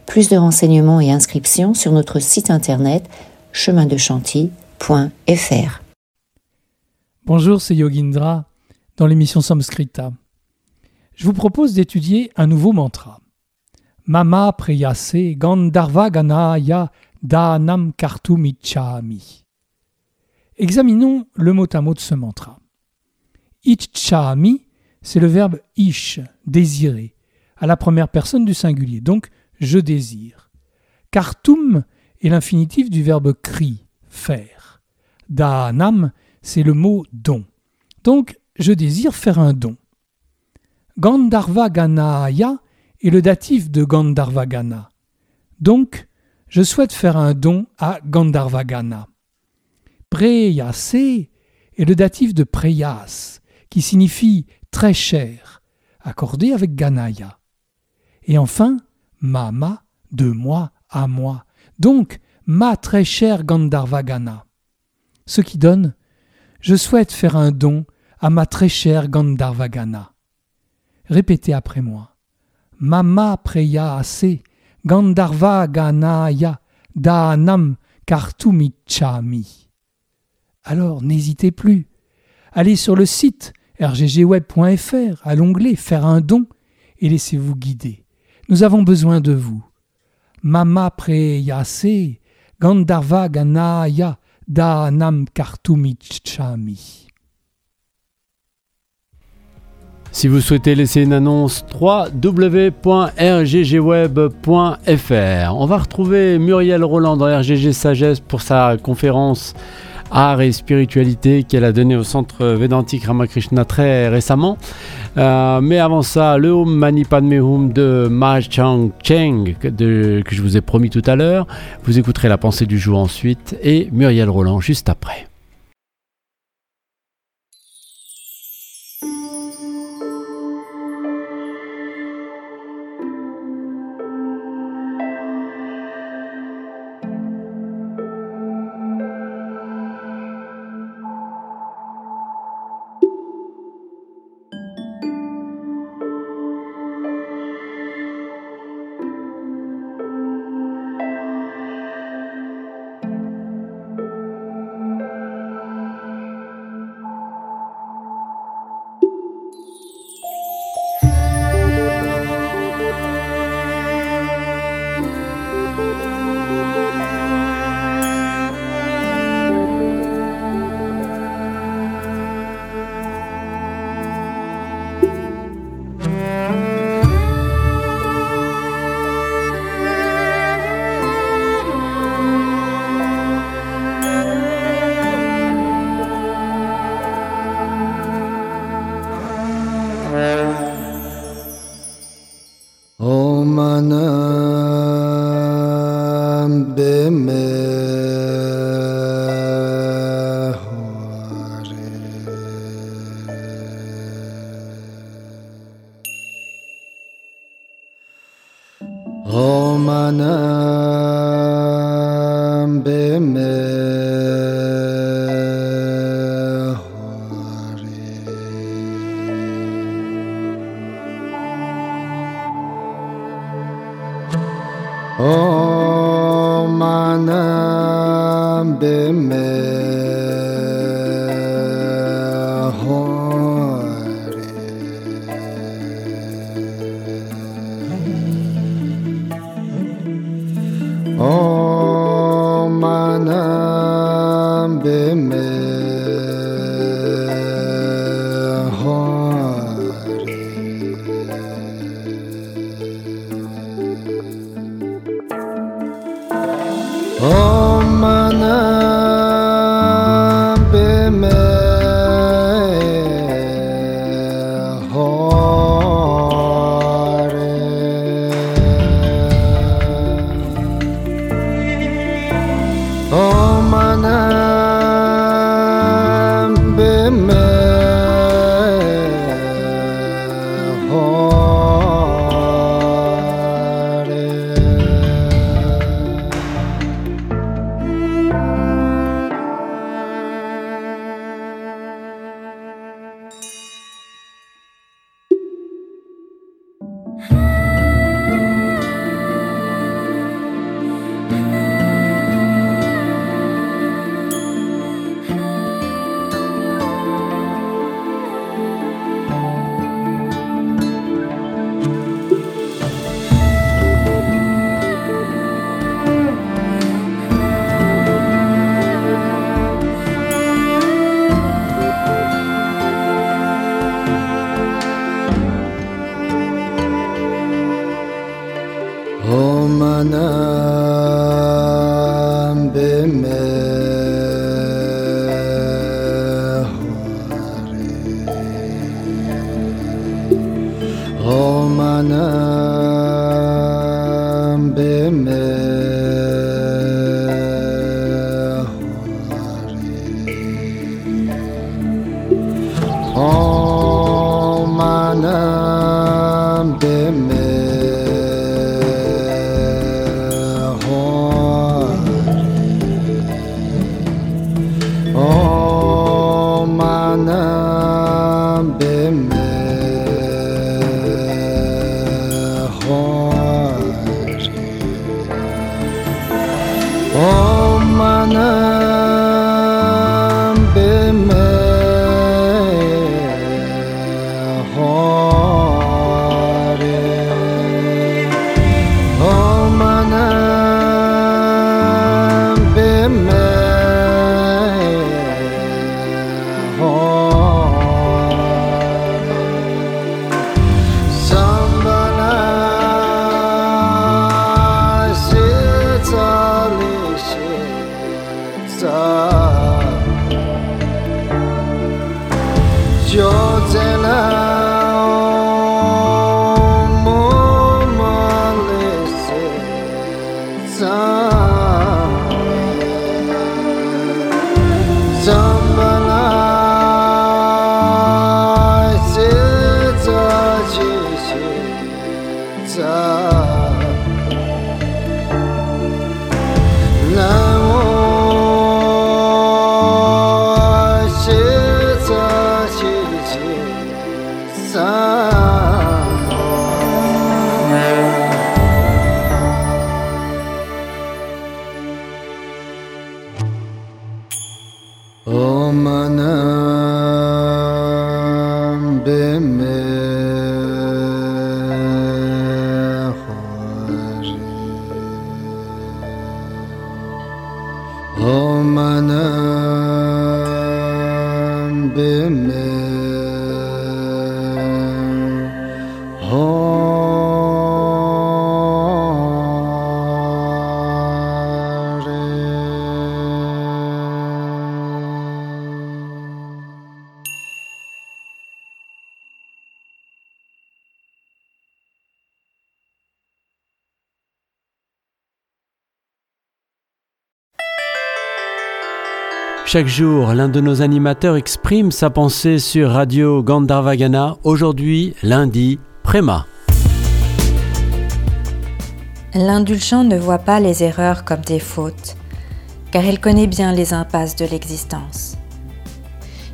Speaker 13: Plus de renseignements et inscriptions sur notre site internet chemindechantilly.fr.
Speaker 12: Bonjour, c'est Yogindra dans l'émission Samskrita. Je vous propose d'étudier un nouveau mantra. Mama preyase gandharva ganaya danam kartumichami. Examinons le mot à mot de ce mantra. Ichchami, c'est le verbe ish, désirer, à la première personne du singulier, donc je désire. Kartum est l'infinitif du verbe kri, faire. Danam, c'est le mot don. Donc, je désire faire un don. Gandharva Ganaya est le datif de Gandharvagana. Donc, je souhaite faire un don à Gandharvagana. Preyase est le datif de Preyas, qui signifie très cher, accordé avec Ganaya. Et enfin, Mama, de moi à moi. Donc, ma très chère Gandharvagana. Ce qui donne, je souhaite faire un don à ma très chère Gandharvagana. Répétez après moi. Mama preya ase Gandharva ganaya danam kartumichami. Alors n'hésitez plus. Allez sur le site rggweb.fr à l'onglet Faire un don et laissez-vous guider. Nous avons besoin de vous. Mama preyase Gandharva ganaya danam kartumichami.
Speaker 1: Si vous souhaitez laisser une annonce, www.rggweb.fr. On va retrouver Muriel Roland dans RGG Sagesse pour sa conférence Art et spiritualité qu'elle a donnée au centre Védantique Ramakrishna très récemment. Euh, mais avant ça, le Om Mani Hum de Ma Chang Cheng que je vous ai promis tout à l'heure. Vous écouterez la pensée du jour ensuite et Muriel Roland juste après. Chaque jour, l'un de nos animateurs exprime sa pensée sur Radio Gandharvagana. Aujourd'hui, lundi, Préma.
Speaker 2: L'indulgent ne voit pas les erreurs comme des fautes, car il connaît bien les impasses de l'existence.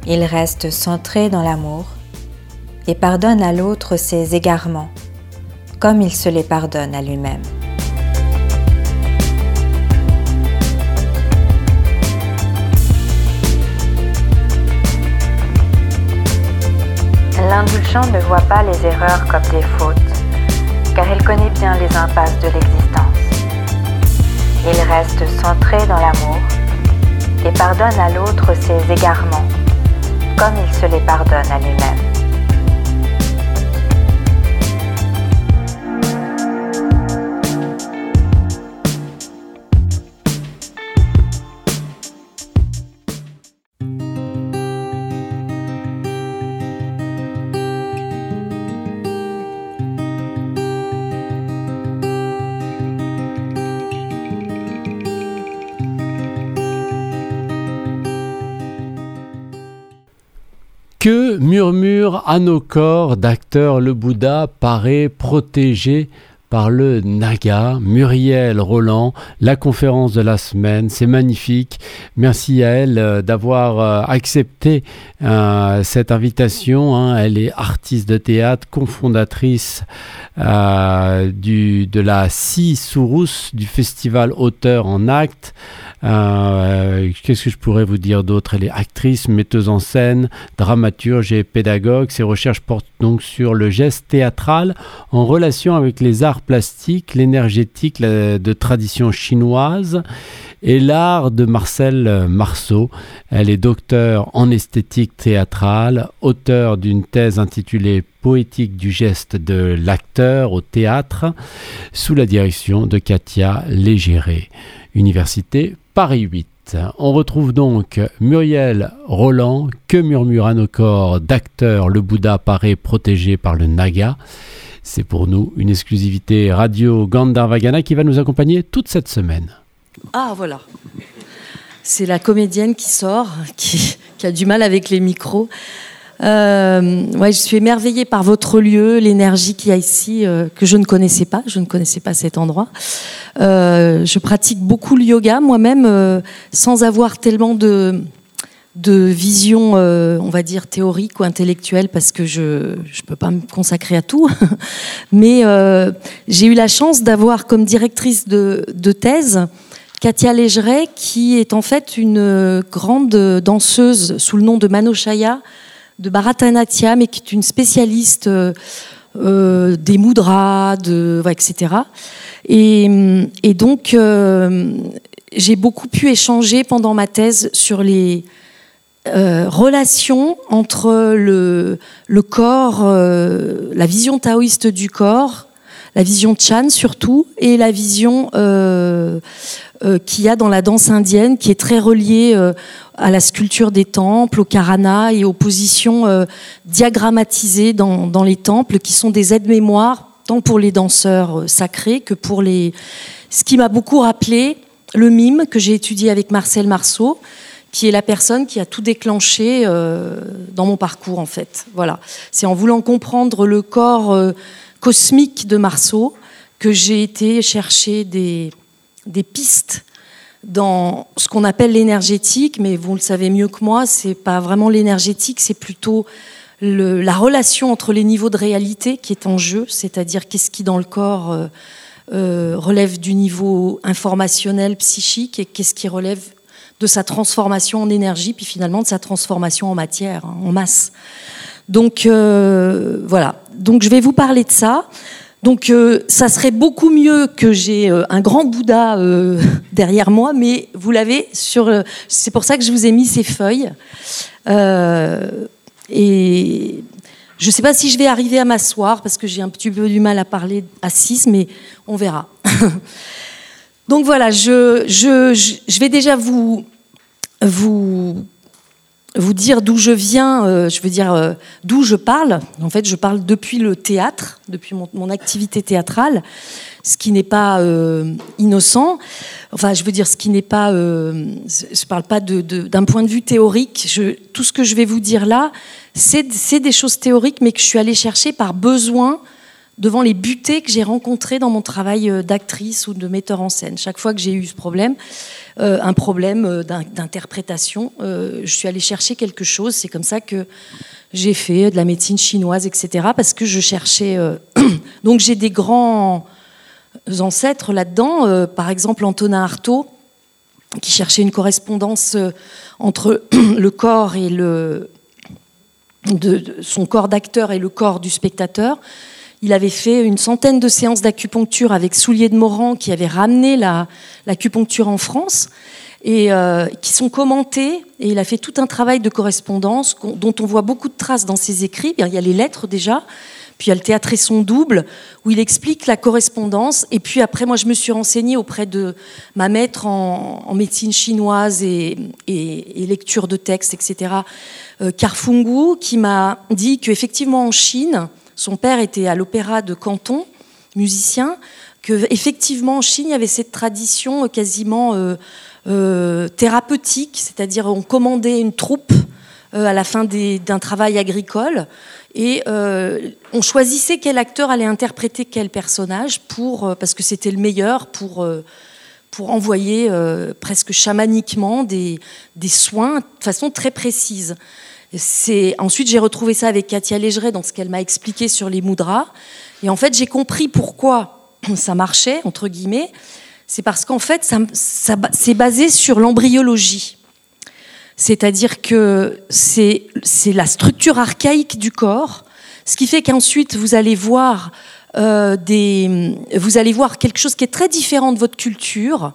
Speaker 2: Il reste centré dans l'amour et pardonne à l'autre ses égarements, comme il se les pardonne à lui-même. Duchamp ne voit pas les erreurs comme des fautes, car il connaît bien les impasses de l'existence. Il reste centré dans l'amour et pardonne à l'autre ses égarements, comme il se les pardonne à lui-même.
Speaker 1: Que murmure à nos corps d'acteurs le Bouddha paraît protégé par le Naga, Muriel Roland, la conférence de la semaine, c'est magnifique. Merci à elle euh, d'avoir euh, accepté euh, cette invitation. hein. Elle est artiste de théâtre, cofondatrice de la Si Sourous, du festival Auteur en Acte. Qu'est-ce que je pourrais vous dire d'autre? Elle est actrice, metteuse en scène, dramaturge et pédagogue. Ses recherches portent donc sur le geste théâtral en relation avec les arts plastiques, l'énergétique de tradition chinoise et l'art de Marcel Marceau. Elle est docteur en esthétique théâtrale, auteur d'une thèse intitulée Poétique du geste de l'acteur au théâtre, sous la direction de Katia Légéré, Université Paris 8. On retrouve donc Muriel Roland, Que murmure à nos corps d'acteur Le Bouddha paraît protégé par le Naga. C'est pour nous une exclusivité radio Gandharvagana qui va nous accompagner toute cette semaine.
Speaker 14: Ah, voilà. C'est la comédienne qui sort, qui, a du mal avec les micros. Euh, je suis émerveillée par votre lieu, l'énergie qu'il y a ici, euh, que je ne connaissais pas. Je ne connaissais pas cet endroit. Euh, je pratique beaucoup le yoga moi-même, sans avoir tellement de, de vision, euh, on va dire, théorique ou intellectuelle, parce que je ne peux pas me consacrer à tout. Mais euh, j'ai eu la chance d'avoir comme directrice de, thèse Katia Légeret, qui est en fait une euh, grande danseuse sous le nom de Manochaya de Bharatanatyam et qui est une spécialiste des mudras, etc. Et, donc, j'ai beaucoup pu échanger pendant ma thèse sur les euh, relations entre le, corps, euh, la vision taoïste du corps, la vision Chan surtout, et la vision euh, qu'il y a dans la danse indienne, qui est très reliée à la sculpture des temples, au karana et aux positions diagrammatisées dans, dans les temples, qui sont des aides-mémoires, tant pour les danseurs sacrés que pour les... Ce qui m'a beaucoup rappelé, le mime que j'ai étudié avec Marcel Marceau, qui est la personne qui a tout déclenché euh, dans mon parcours en fait. Voilà, c'est en voulant comprendre le corps euh, cosmique de Marceau que j'ai été chercher des, pistes dans ce qu'on appelle l'énergétique, mais vous le savez mieux que moi, c'est pas vraiment l'énergétique, c'est plutôt la relation entre les niveaux de réalité qui est en jeu, c'est-à-dire qu'est-ce qui dans le corps euh, relève du niveau informationnel, psychique, et qu'est-ce qui relève de sa transformation en énergie, puis finalement de sa transformation en matière, hein, en masse. Donc euh, voilà. Donc je vais vous parler de ça. Donc euh, ça serait beaucoup mieux que j'ai euh, un grand Bouddha derrière moi, mais vous l'avez sur. c'est pour ça que je vous ai mis ces feuilles. Et je ne sais pas si je vais arriver à m'asseoir parce que j'ai un petit peu du mal à parler assise, mais on verra. Donc voilà, je, je, vais déjà vous, dire d'où je viens, euh, je veux dire euh, d'où je parle. En fait, je parle depuis le théâtre, depuis mon, activité théâtrale, ce qui n'est pas euh, innocent. Enfin, je veux dire ce qui n'est pas. je ne parle pas d'un point de vue théorique. Tout ce que je vais vous dire là, c'est des choses théoriques, mais que je suis allée chercher par besoin devant les butées que j'ai rencontrées dans mon travail euh, d'actrice ou de metteur en scène. Chaque fois que j'ai eu ce problème, euh, un problème euh, d'in- d'interprétation, je suis allée chercher quelque chose. C'est comme ça que j'ai fait de la médecine chinoise, etc. Parce que je cherchais. Donc j'ai des grands ancêtres là-dedans. par exemple, Antonin Artaud, qui cherchait une correspondance entre le corps et le son corps d'acteur et le corps du spectateur. Il avait fait une centaine de séances d'acupuncture avec Soulier de Morand qui avait ramené la- l'acupuncture en France et euh, qui sont commentées. Et il a fait tout un travail de correspondance dont on voit beaucoup de traces dans ses écrits. Il y a les lettres déjà, puis il y a le théâtre et son double, où il explique la correspondance. Et puis après, moi, je me suis renseignée auprès de ma maître en, médecine chinoise et lecture de textes, etc., euh, Carfungu, qui m'a dit qu'effectivement en Chine, son père était à l'opéra de Canton, musicien, que effectivement en Chine, il y avait cette tradition euh, quasiment euh, euh, thérapeutique, c'est-à-dire on commandait une troupe à la fin d'un travail agricole et on choisissait quel acteur allait interpréter quel personnage pour parce que c'était le meilleur pour pour envoyer presque chamaniquement des, des soins de façon très précise. Ensuite j'ai retrouvé ça avec Katia Légeret dans ce qu'elle m'a expliqué sur les mudras et en fait j'ai compris pourquoi ça marchait entre guillemets. C'est parce qu'en fait ça, ça- c'est basé sur l'embryologie. C'est-à-dire que c'est la structure archaïque du corps, ce qui fait qu'ensuite vous allez voir euh, des, vous allez voir quelque chose qui est très différent de votre culture.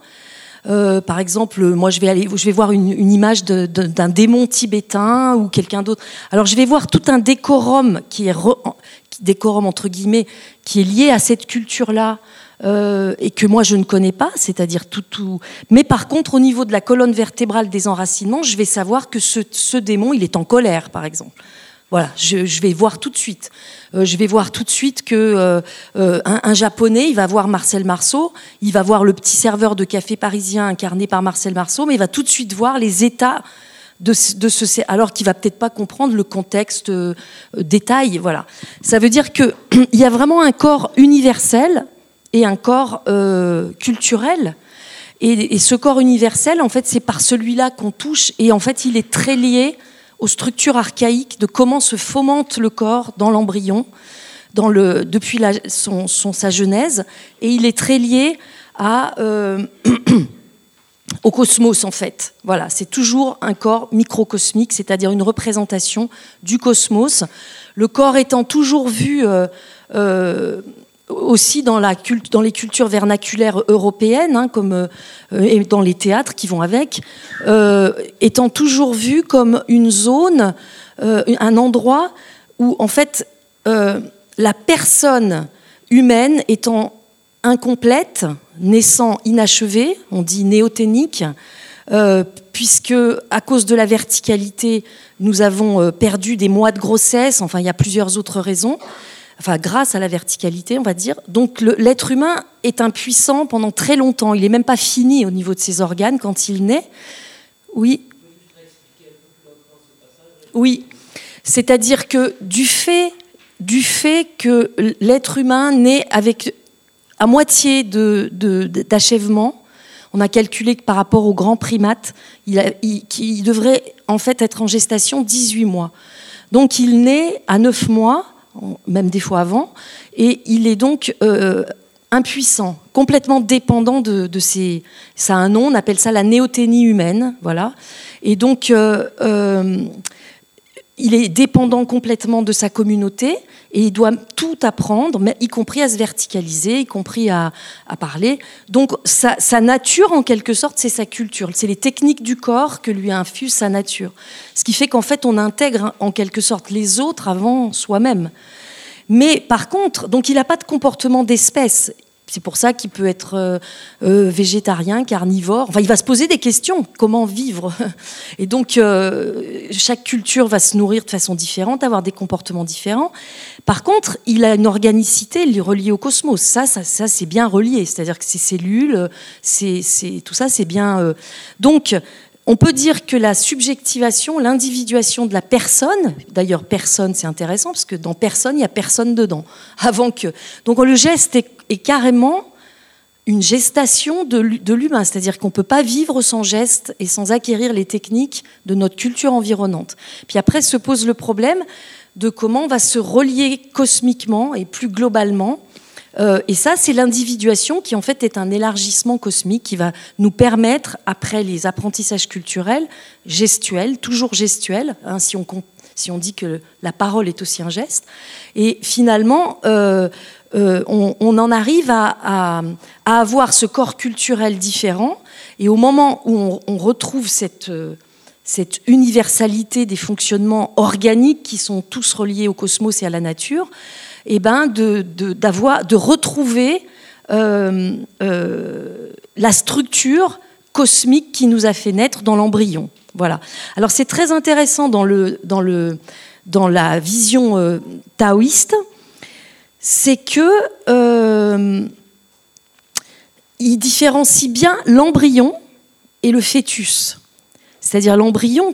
Speaker 14: Euh, par exemple, moi, je vais aller, je vais voir une, image d'un démon tibétain ou quelqu'un d'autre. Alors, je vais voir tout un décorum qui est décorum entre guillemets qui est lié à cette culture-là. euh, et que moi je ne connais pas, c'est-à-dire tout, tout. Mais par contre, au niveau de la colonne vertébrale des enracinements, je vais savoir que ce, ce démon, il est en colère, par exemple. Voilà, je, vais voir tout de suite. Euh, je vais voir tout de suite que euh, euh, un, japonais, il va voir Marcel Marceau, il va voir le petit serveur de café parisien incarné par Marcel Marceau, mais il va tout de suite voir les états de, ce- alors qu'il va peut-être pas comprendre le contexte détail. Voilà, ça veut dire que il y a vraiment un corps universel et un corps culturel. Et, et ce corps universel, en fait, c'est par celui-là qu'on touche, et en fait, il est très lié aux structures archaïques de comment se fomente le corps dans l'embryon, depuis sa genèse, et il est très lié euh, au cosmos en fait. Voilà, c'est toujours un corps microcosmique, c'est-à-dire une représentation du cosmos. Le corps étant toujours vu euh, euh, aussi dans, les cultures vernaculaires européennes, hein, comme euh, et dans les théâtres qui vont avec, euh, étant toujours vu comme une zone, euh, un endroit où en fait la personne humaine étant incomplète, naissant inachevé, on dit néothénique, puisque à cause de la verticalité, nous avons perdu des mois de grossesse, enfin il y a plusieurs autres raisons, enfin grâce à la verticalité, on va dire. Donc l'être humain est impuissant pendant très longtemps, il n'est même pas fini au niveau de ses organes quand il naît. Oui. Oui, c'est-à-dire que du fait, du fait que l'être humain naît avec à moitié de- de- d'achèvement, on a calculé que par rapport aux grands primates, il, il- devrait en fait être en gestation 18 mois. Donc il naît à 9 mois, même des fois avant, et il est donc euh, impuissant, complètement dépendant de, de. Ça a un nom, on appelle ça la néothénie humaine, voilà. Et donc... euh, euh, il est dépendant complètement de sa communauté et il doit tout apprendre, y compris à se verticaliser, y compris à, parler. Donc sa, sa nature, en quelque sorte, c'est sa culture. C'est les techniques du corps que lui infuse sa nature. Ce qui fait qu'en fait, on intègre en quelque sorte les autres avant soi-même. Mais par contre, donc il n'a pas de comportement d'espèce. C'est pour ça qu'il peut être euh, euh, végétarien, carnivore. Enfin, il va se poser des questions. Comment vivre? Et donc, euh, chaque culture va se nourrir de façon différente, avoir des comportements différents. Par contre, il a une organicité reliée au cosmos. Ça, ça, ça c'est bien relié. C'est-à-dire que ces cellules, c'est, tout ça, c'est bien. Donc, on peut dire que la subjectivation, l'individuation de la personne, d'ailleurs personne c'est intéressant parce que dans personne il y a personne dedans. Avant que donc le geste est, carrément une gestation de l'humain, c'est-à-dire qu'on ne peut pas vivre sans geste et sans acquérir les techniques de notre culture environnante. Puis après se pose le problème de comment on va se relier cosmiquement et plus globalement euh, et ça, c'est l'individuation qui en fait est un élargissement cosmique qui va nous permettre, après les apprentissages culturels, gestuels, toujours gestuels, hein, si, on, si on dit que la parole est aussi un geste. Et finalement, euh, euh, on, en arrive à, à- avoir ce corps culturel différent. Et au moment où on, retrouve cette, cette universalité des fonctionnements organiques qui sont tous reliés au cosmos et à la nature, et ben de, de, retrouver euh, euh, la structure cosmique qui nous a fait naître dans l'embryon. Voilà. Alors c'est très intéressant dans, le, dans, le, dans la vision euh, taoïste, c'est que il différencie bien l'embryon et le fœtus. C'est-à-dire l'embryon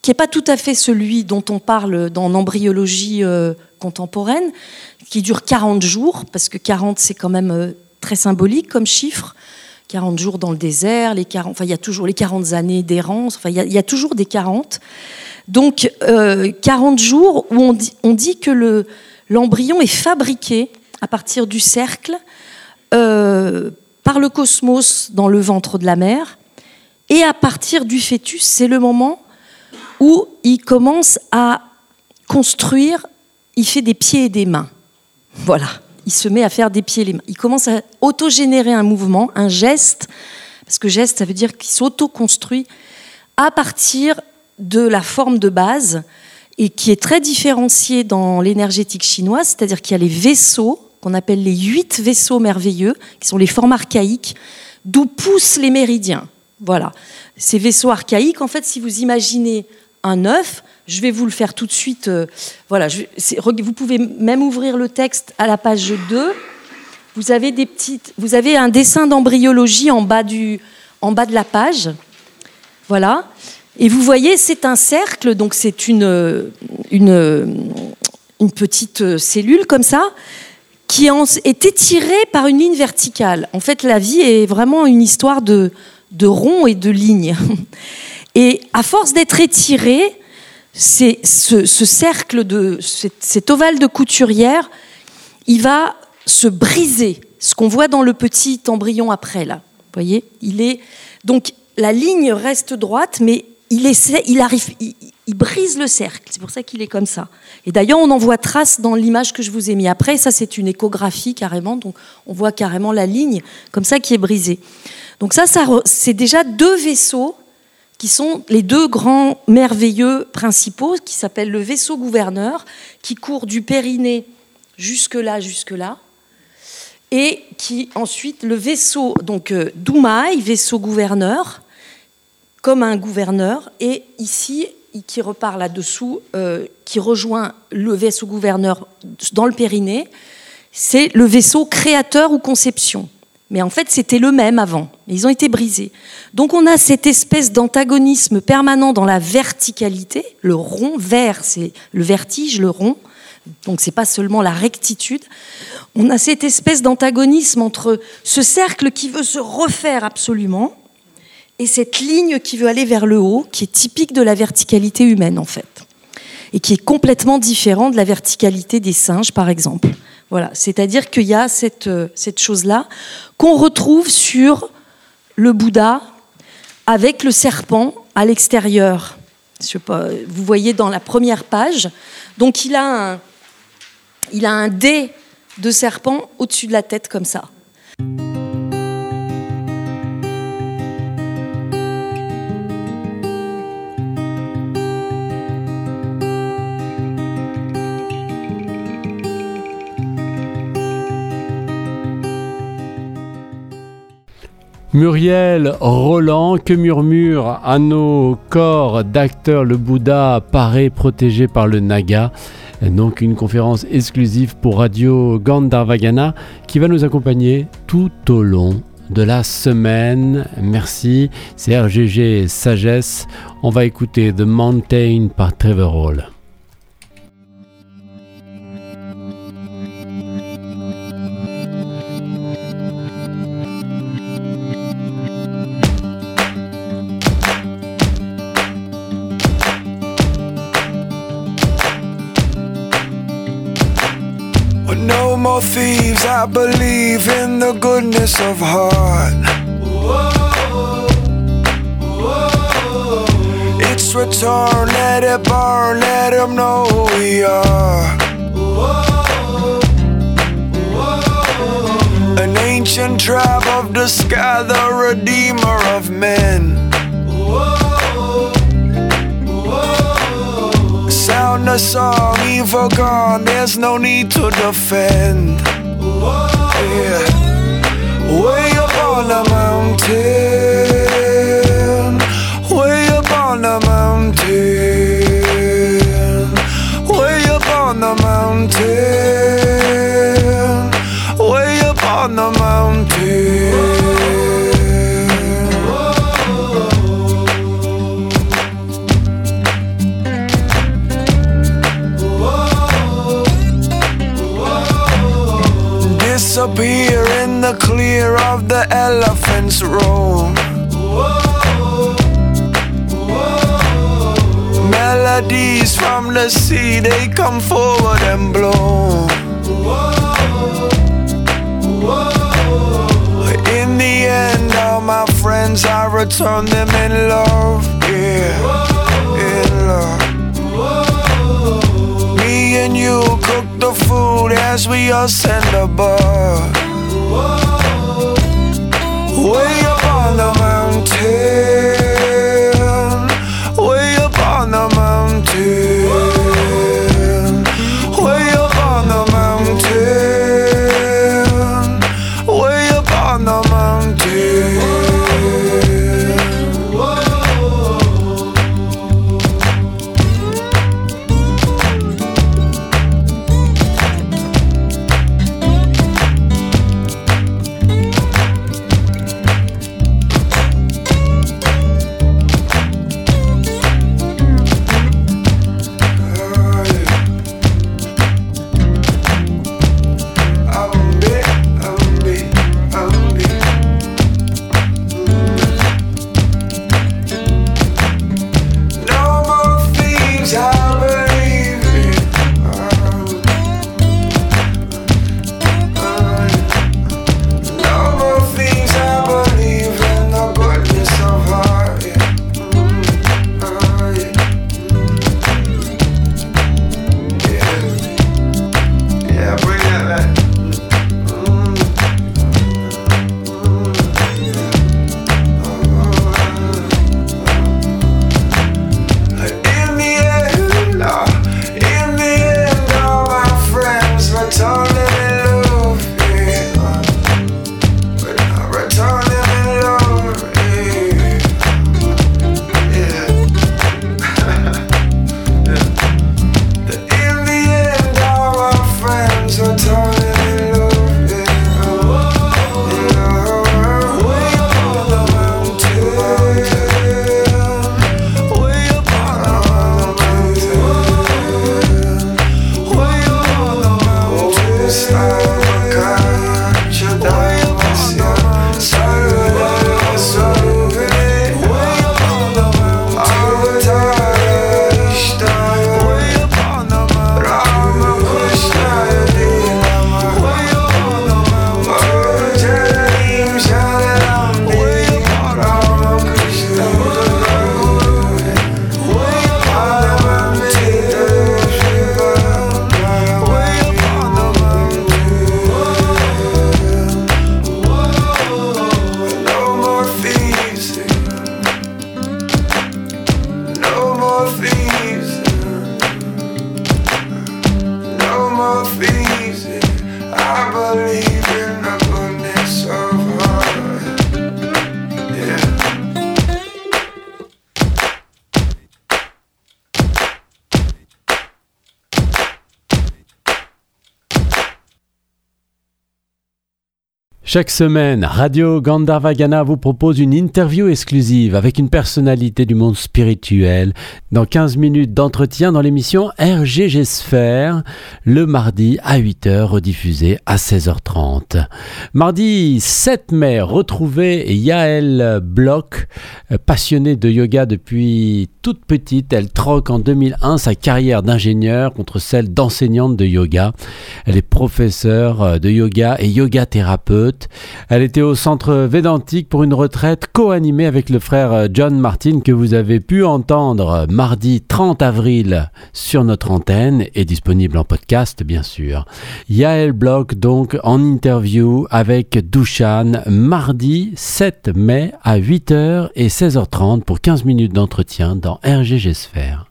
Speaker 14: qui n'est pas tout à fait celui dont on parle dans l'embryologie contemporaine, qui dure 40 jours, parce que 40 c'est quand même euh, très symbolique comme chiffre. 40 jours dans le désert, les 40, enfin, il y a toujours les 40 années d'errance, enfin, il, y a, il y a toujours des 40. Donc, euh, 40 jours où on dit, on dit que le- l'embryon est fabriqué à partir du cercle euh, par le cosmos dans le ventre de la mère. Et à partir du fœtus, c'est le moment où il commence à construire, il fait des pieds et des mains. Voilà, il se met à faire des pieds et les mains. Il commence à autogénérer un mouvement, un geste, parce que geste, ça veut dire qu'il s'auto-construit à partir de la forme de base et qui est très différenciée dans l'énergétique chinoise, c'est-à-dire qu'il y a les vaisseaux, qu'on appelle les huit vaisseaux merveilleux, qui sont les formes archaïques, d'où poussent les méridiens. Voilà. Ces vaisseaux archaïques, en fait, si vous imaginez un œuf, je vais vous le faire tout de suite. euh, voilà, vous pouvez même ouvrir le texte à la page 2. Vous avez, des petites, vous avez un dessin d'embryologie en, bas en bas de la page. Voilà. Et vous voyez, c'est un cercle, donc c'est une, une, une petite cellule comme ça, qui est étirée par une ligne verticale. En fait, la vie est vraiment une histoire de, de ronds et de lignes. Et à force d'être étiré, c'est ce, ce cercle de cet, cet ovale de couturière, il va se briser. Ce qu'on voit dans le petit embryon après là, vous voyez, il est donc la ligne reste droite, mais il essaie, il arrive, il, brise le cercle. C'est pour ça qu'il est comme ça. Et d'ailleurs, on en voit trace dans l'image que je vous ai mis après. Ça, c'est une échographie carrément, donc on voit carrément la ligne comme ça qui est brisée. Donc ça, ça c'est déjà deux vaisseaux qui sont les deux grands merveilleux principaux, qui s'appellent le vaisseau gouverneur, qui court du périnée jusque là, jusque là, et qui ensuite le vaisseau, donc euh, vaisseau gouverneur, comme un gouverneur, et ici, qui repart là-dessous, euh, qui rejoint le vaisseau gouverneur dans le périnée, c'est le vaisseau créateur ou conception. Mais en fait, c'était le même avant. Ils ont été brisés. Donc on a cette espèce d'antagonisme permanent dans la verticalité. Le rond, vert, c'est le vertige, le rond. Donc c'est pas seulement la rectitude. On a cette espèce d'antagonisme entre ce cercle qui veut se refaire absolument et cette ligne qui veut aller vers le haut, qui est typique de la verticalité humaine en fait, et qui est complètement différent de la verticalité des singes par exemple. Voilà, c'est-à-dire qu'il y a cette, euh, cette chose-là qu'on retrouve sur le Bouddha avec le serpent à l'extérieur. Vous voyez dans la première page. Donc il a un dé de serpent au-dessus de la tête comme ça.
Speaker 1: Muriel Roland, que murmure à nos corps d'acteurs le Bouddha paraît protégé par le Naga. Donc une conférence exclusive pour Radio Gandharvagana qui va nous accompagner tout au long de la semaine. Merci, c'est RGG Sagesse. On va écouter The Mountain par Trevor Hall.
Speaker 4: I believe in the goodness of heart. It's Let's return, let it burn, let him know who we are. An ancient tribe of the sky, the redeemer of men. Sound the song, evil gone, there's no need to defend. Way up on the mountain, way up on mountain, way up on the mountain, Disappear in the clear of the elephant's room. Melodies from the sea, they come forward and bloom. In the end, all my friends, I return them in love. Yeah, in love. And you cook the food as we ascend above. Way
Speaker 1: Chaque semaine, Radio Gandharvagana vous propose une interview exclusive avec une personnalité du monde spirituel dans 15 minutes d'entretien dans l'émission RGG Sphère, le mardi à 8h, rediffusé à 16h30. Mardi 7 mai, retrouvez Yael Bloch, passionnée de yoga depuis toute petite. Elle troque en 2001 sa carrière d'ingénieure contre celle d'enseignante de yoga. Elle est professeure de yoga et yoga thérapeute. Elle était au centre Védantique pour une retraite co-animée avec le frère John Martin que vous avez pu entendre mardi 30 avril sur notre antenne et disponible en podcast bien sûr. Yael Bloch donc en interview avec Douchan mardi 7 mai à 8h et 16h30 pour 15 minutes d'entretien dans RGG Sphère.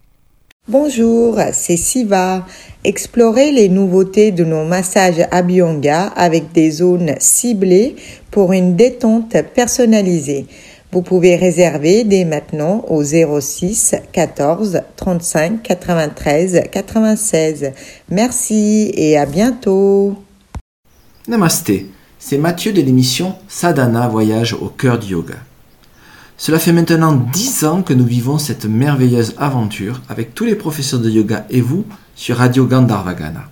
Speaker 5: Bonjour, c'est Siva. Explorez les nouveautés de nos massages Abhyanga avec des zones ciblées pour une détente personnalisée. Vous pouvez réserver dès maintenant au 06 14 35 93 96. Merci et à bientôt.
Speaker 15: Namasté, c'est Mathieu de l'émission Sadhana Voyage au cœur du yoga. Cela fait maintenant 10 ans que nous vivons cette merveilleuse aventure avec tous les professeurs de yoga et vous sur Radio Gandharvagana.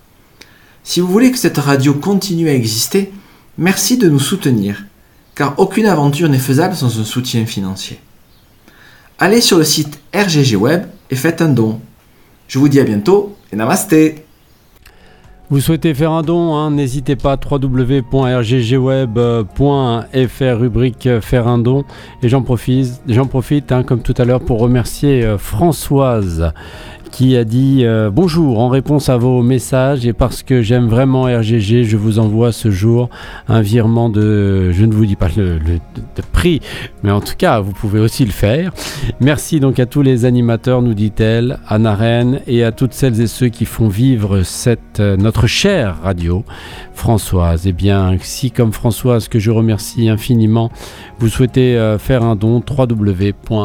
Speaker 15: Si vous voulez que cette radio continue à exister, merci de nous soutenir, car aucune aventure n'est faisable sans un soutien financier. Allez sur le site RGG Web et faites un don. Je vous dis à bientôt et namasté
Speaker 1: Vous souhaitez faire un don, hein, n'hésitez pas www.rggweb.fr rubrique euh, faire un don. Et j'en profite, profite hein, comme tout à l'heure pour remercier euh, Françoise qui a dit euh, bonjour en réponse à vos messages et parce que j'aime vraiment RGG, je vous envoie ce jour un virement de, je ne vous dis pas le, prix, mais en tout cas vous pouvez aussi le faire. Merci donc à tous les animateurs, nous dit-elle, Anna Rennes et à toutes celles et ceux qui font vivre cette euh, notre chère radio, Françoise. Eh bien, si comme Françoise que je remercie infiniment, vous souhaitez euh, faire un don, www.rggweb.fr,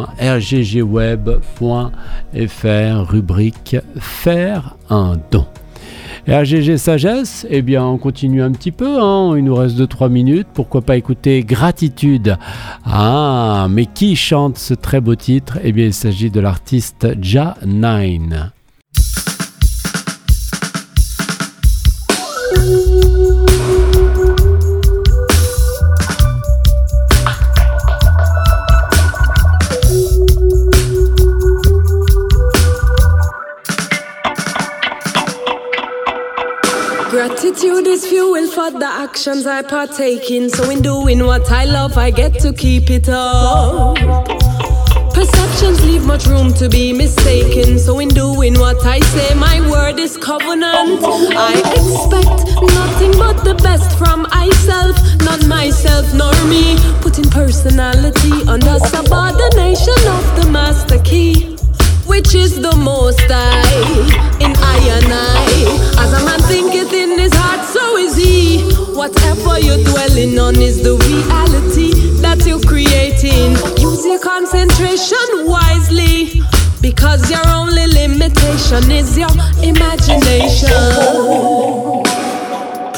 Speaker 1: Faire un don. Et Sagesse, eh bien, on continue un petit peu. Hein. Il nous reste 2-3 minutes. Pourquoi pas écouter Gratitude? Ah, mais qui chante ce très beau titre? Eh bien, il s'agit de l'artiste Ja
Speaker 16: 9. Is fuel for the actions I partake in. So, in doing what I love, I get to keep it up. Perceptions leave much room to be mistaken. So, in doing what I say, my word is covenant. I expect nothing but the best from myself, not myself nor me. Putting personality under subordination of the master key which is the most high in I and I. As a man thinketh in his heart, so is he. Whatever you're dwelling on is the reality that you're creating. Use your concentration wisely. Because your only limitation is your imagination.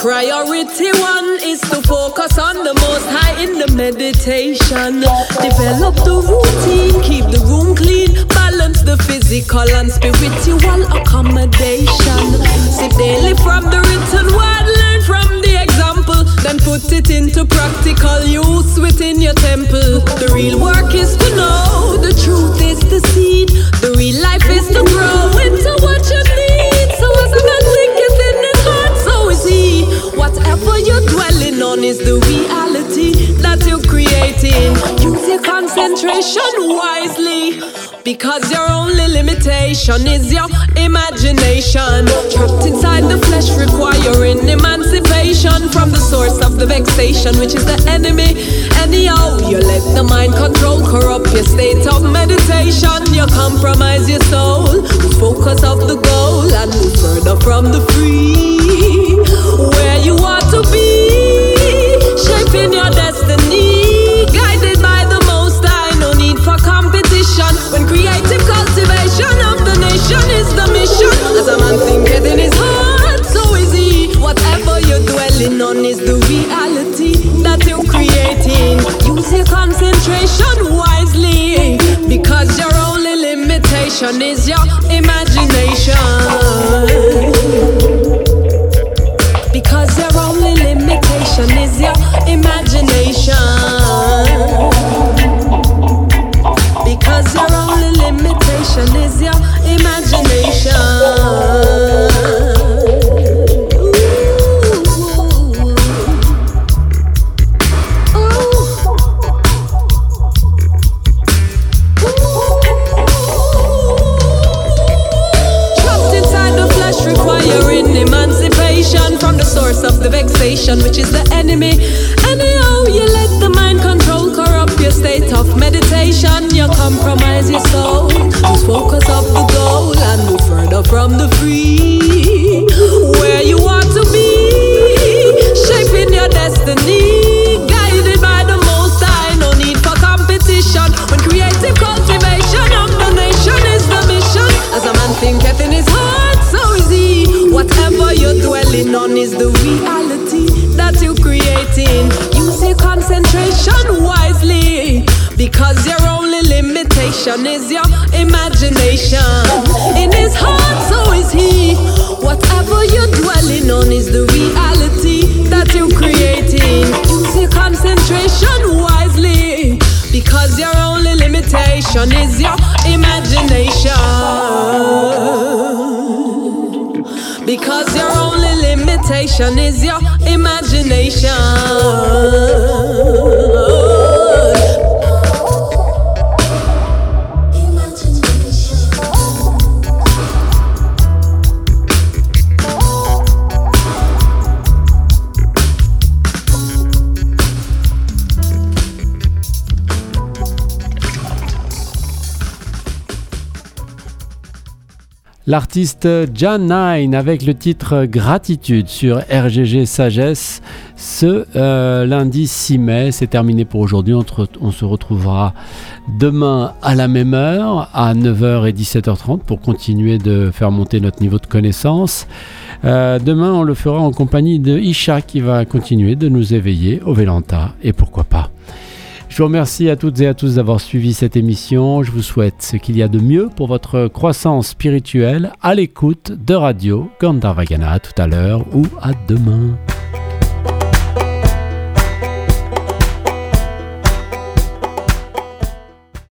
Speaker 16: Priority one is to focus on the most high in the meditation. Develop the routine, keep the room clean, the physical and spiritual accommodation. See daily from the written word, learn from the example, then put it into practical use within your temple. The real work is to know, the truth is the seed, the real life is to grow into what you need. So as a Whatever you're dwelling on is the reality that you're creating. Use your concentration wisely. Because your only limitation is your imagination. Trapped inside the flesh, requiring emancipation from the source of the vexation, which is the enemy. Anyhow, you let the mind control, corrupt your state of meditation. You compromise your soul, focus of the goal, and move further from the free. Where you want to be, shaping your destiny, guided by the most high. No need for competition when creative cultivation of the nation is the mission. As a man thinketh in his heart, so is he. Whatever you're dwelling on is the reality that you're creating. Use your concentration wisely because your only limitation is your
Speaker 1: L'artiste Jan Nine avec le titre Gratitude sur RGG Sagesse ce euh, lundi 6 mai. C'est terminé pour aujourd'hui. On, se retrouvera demain à la même heure, à 9h et 17h30 pour continuer de faire monter notre niveau de connaissance. Euh, demain, on le fera en compagnie de Isha qui va continuer de nous éveiller au Vélanta et pourquoi pas. Je vous remercie à toutes et à tous d'avoir suivi cette émission. Je vous souhaite ce qu'il y a de mieux pour votre croissance spirituelle à l'écoute de Radio Gandharvagana. Tout à l'heure ou à demain.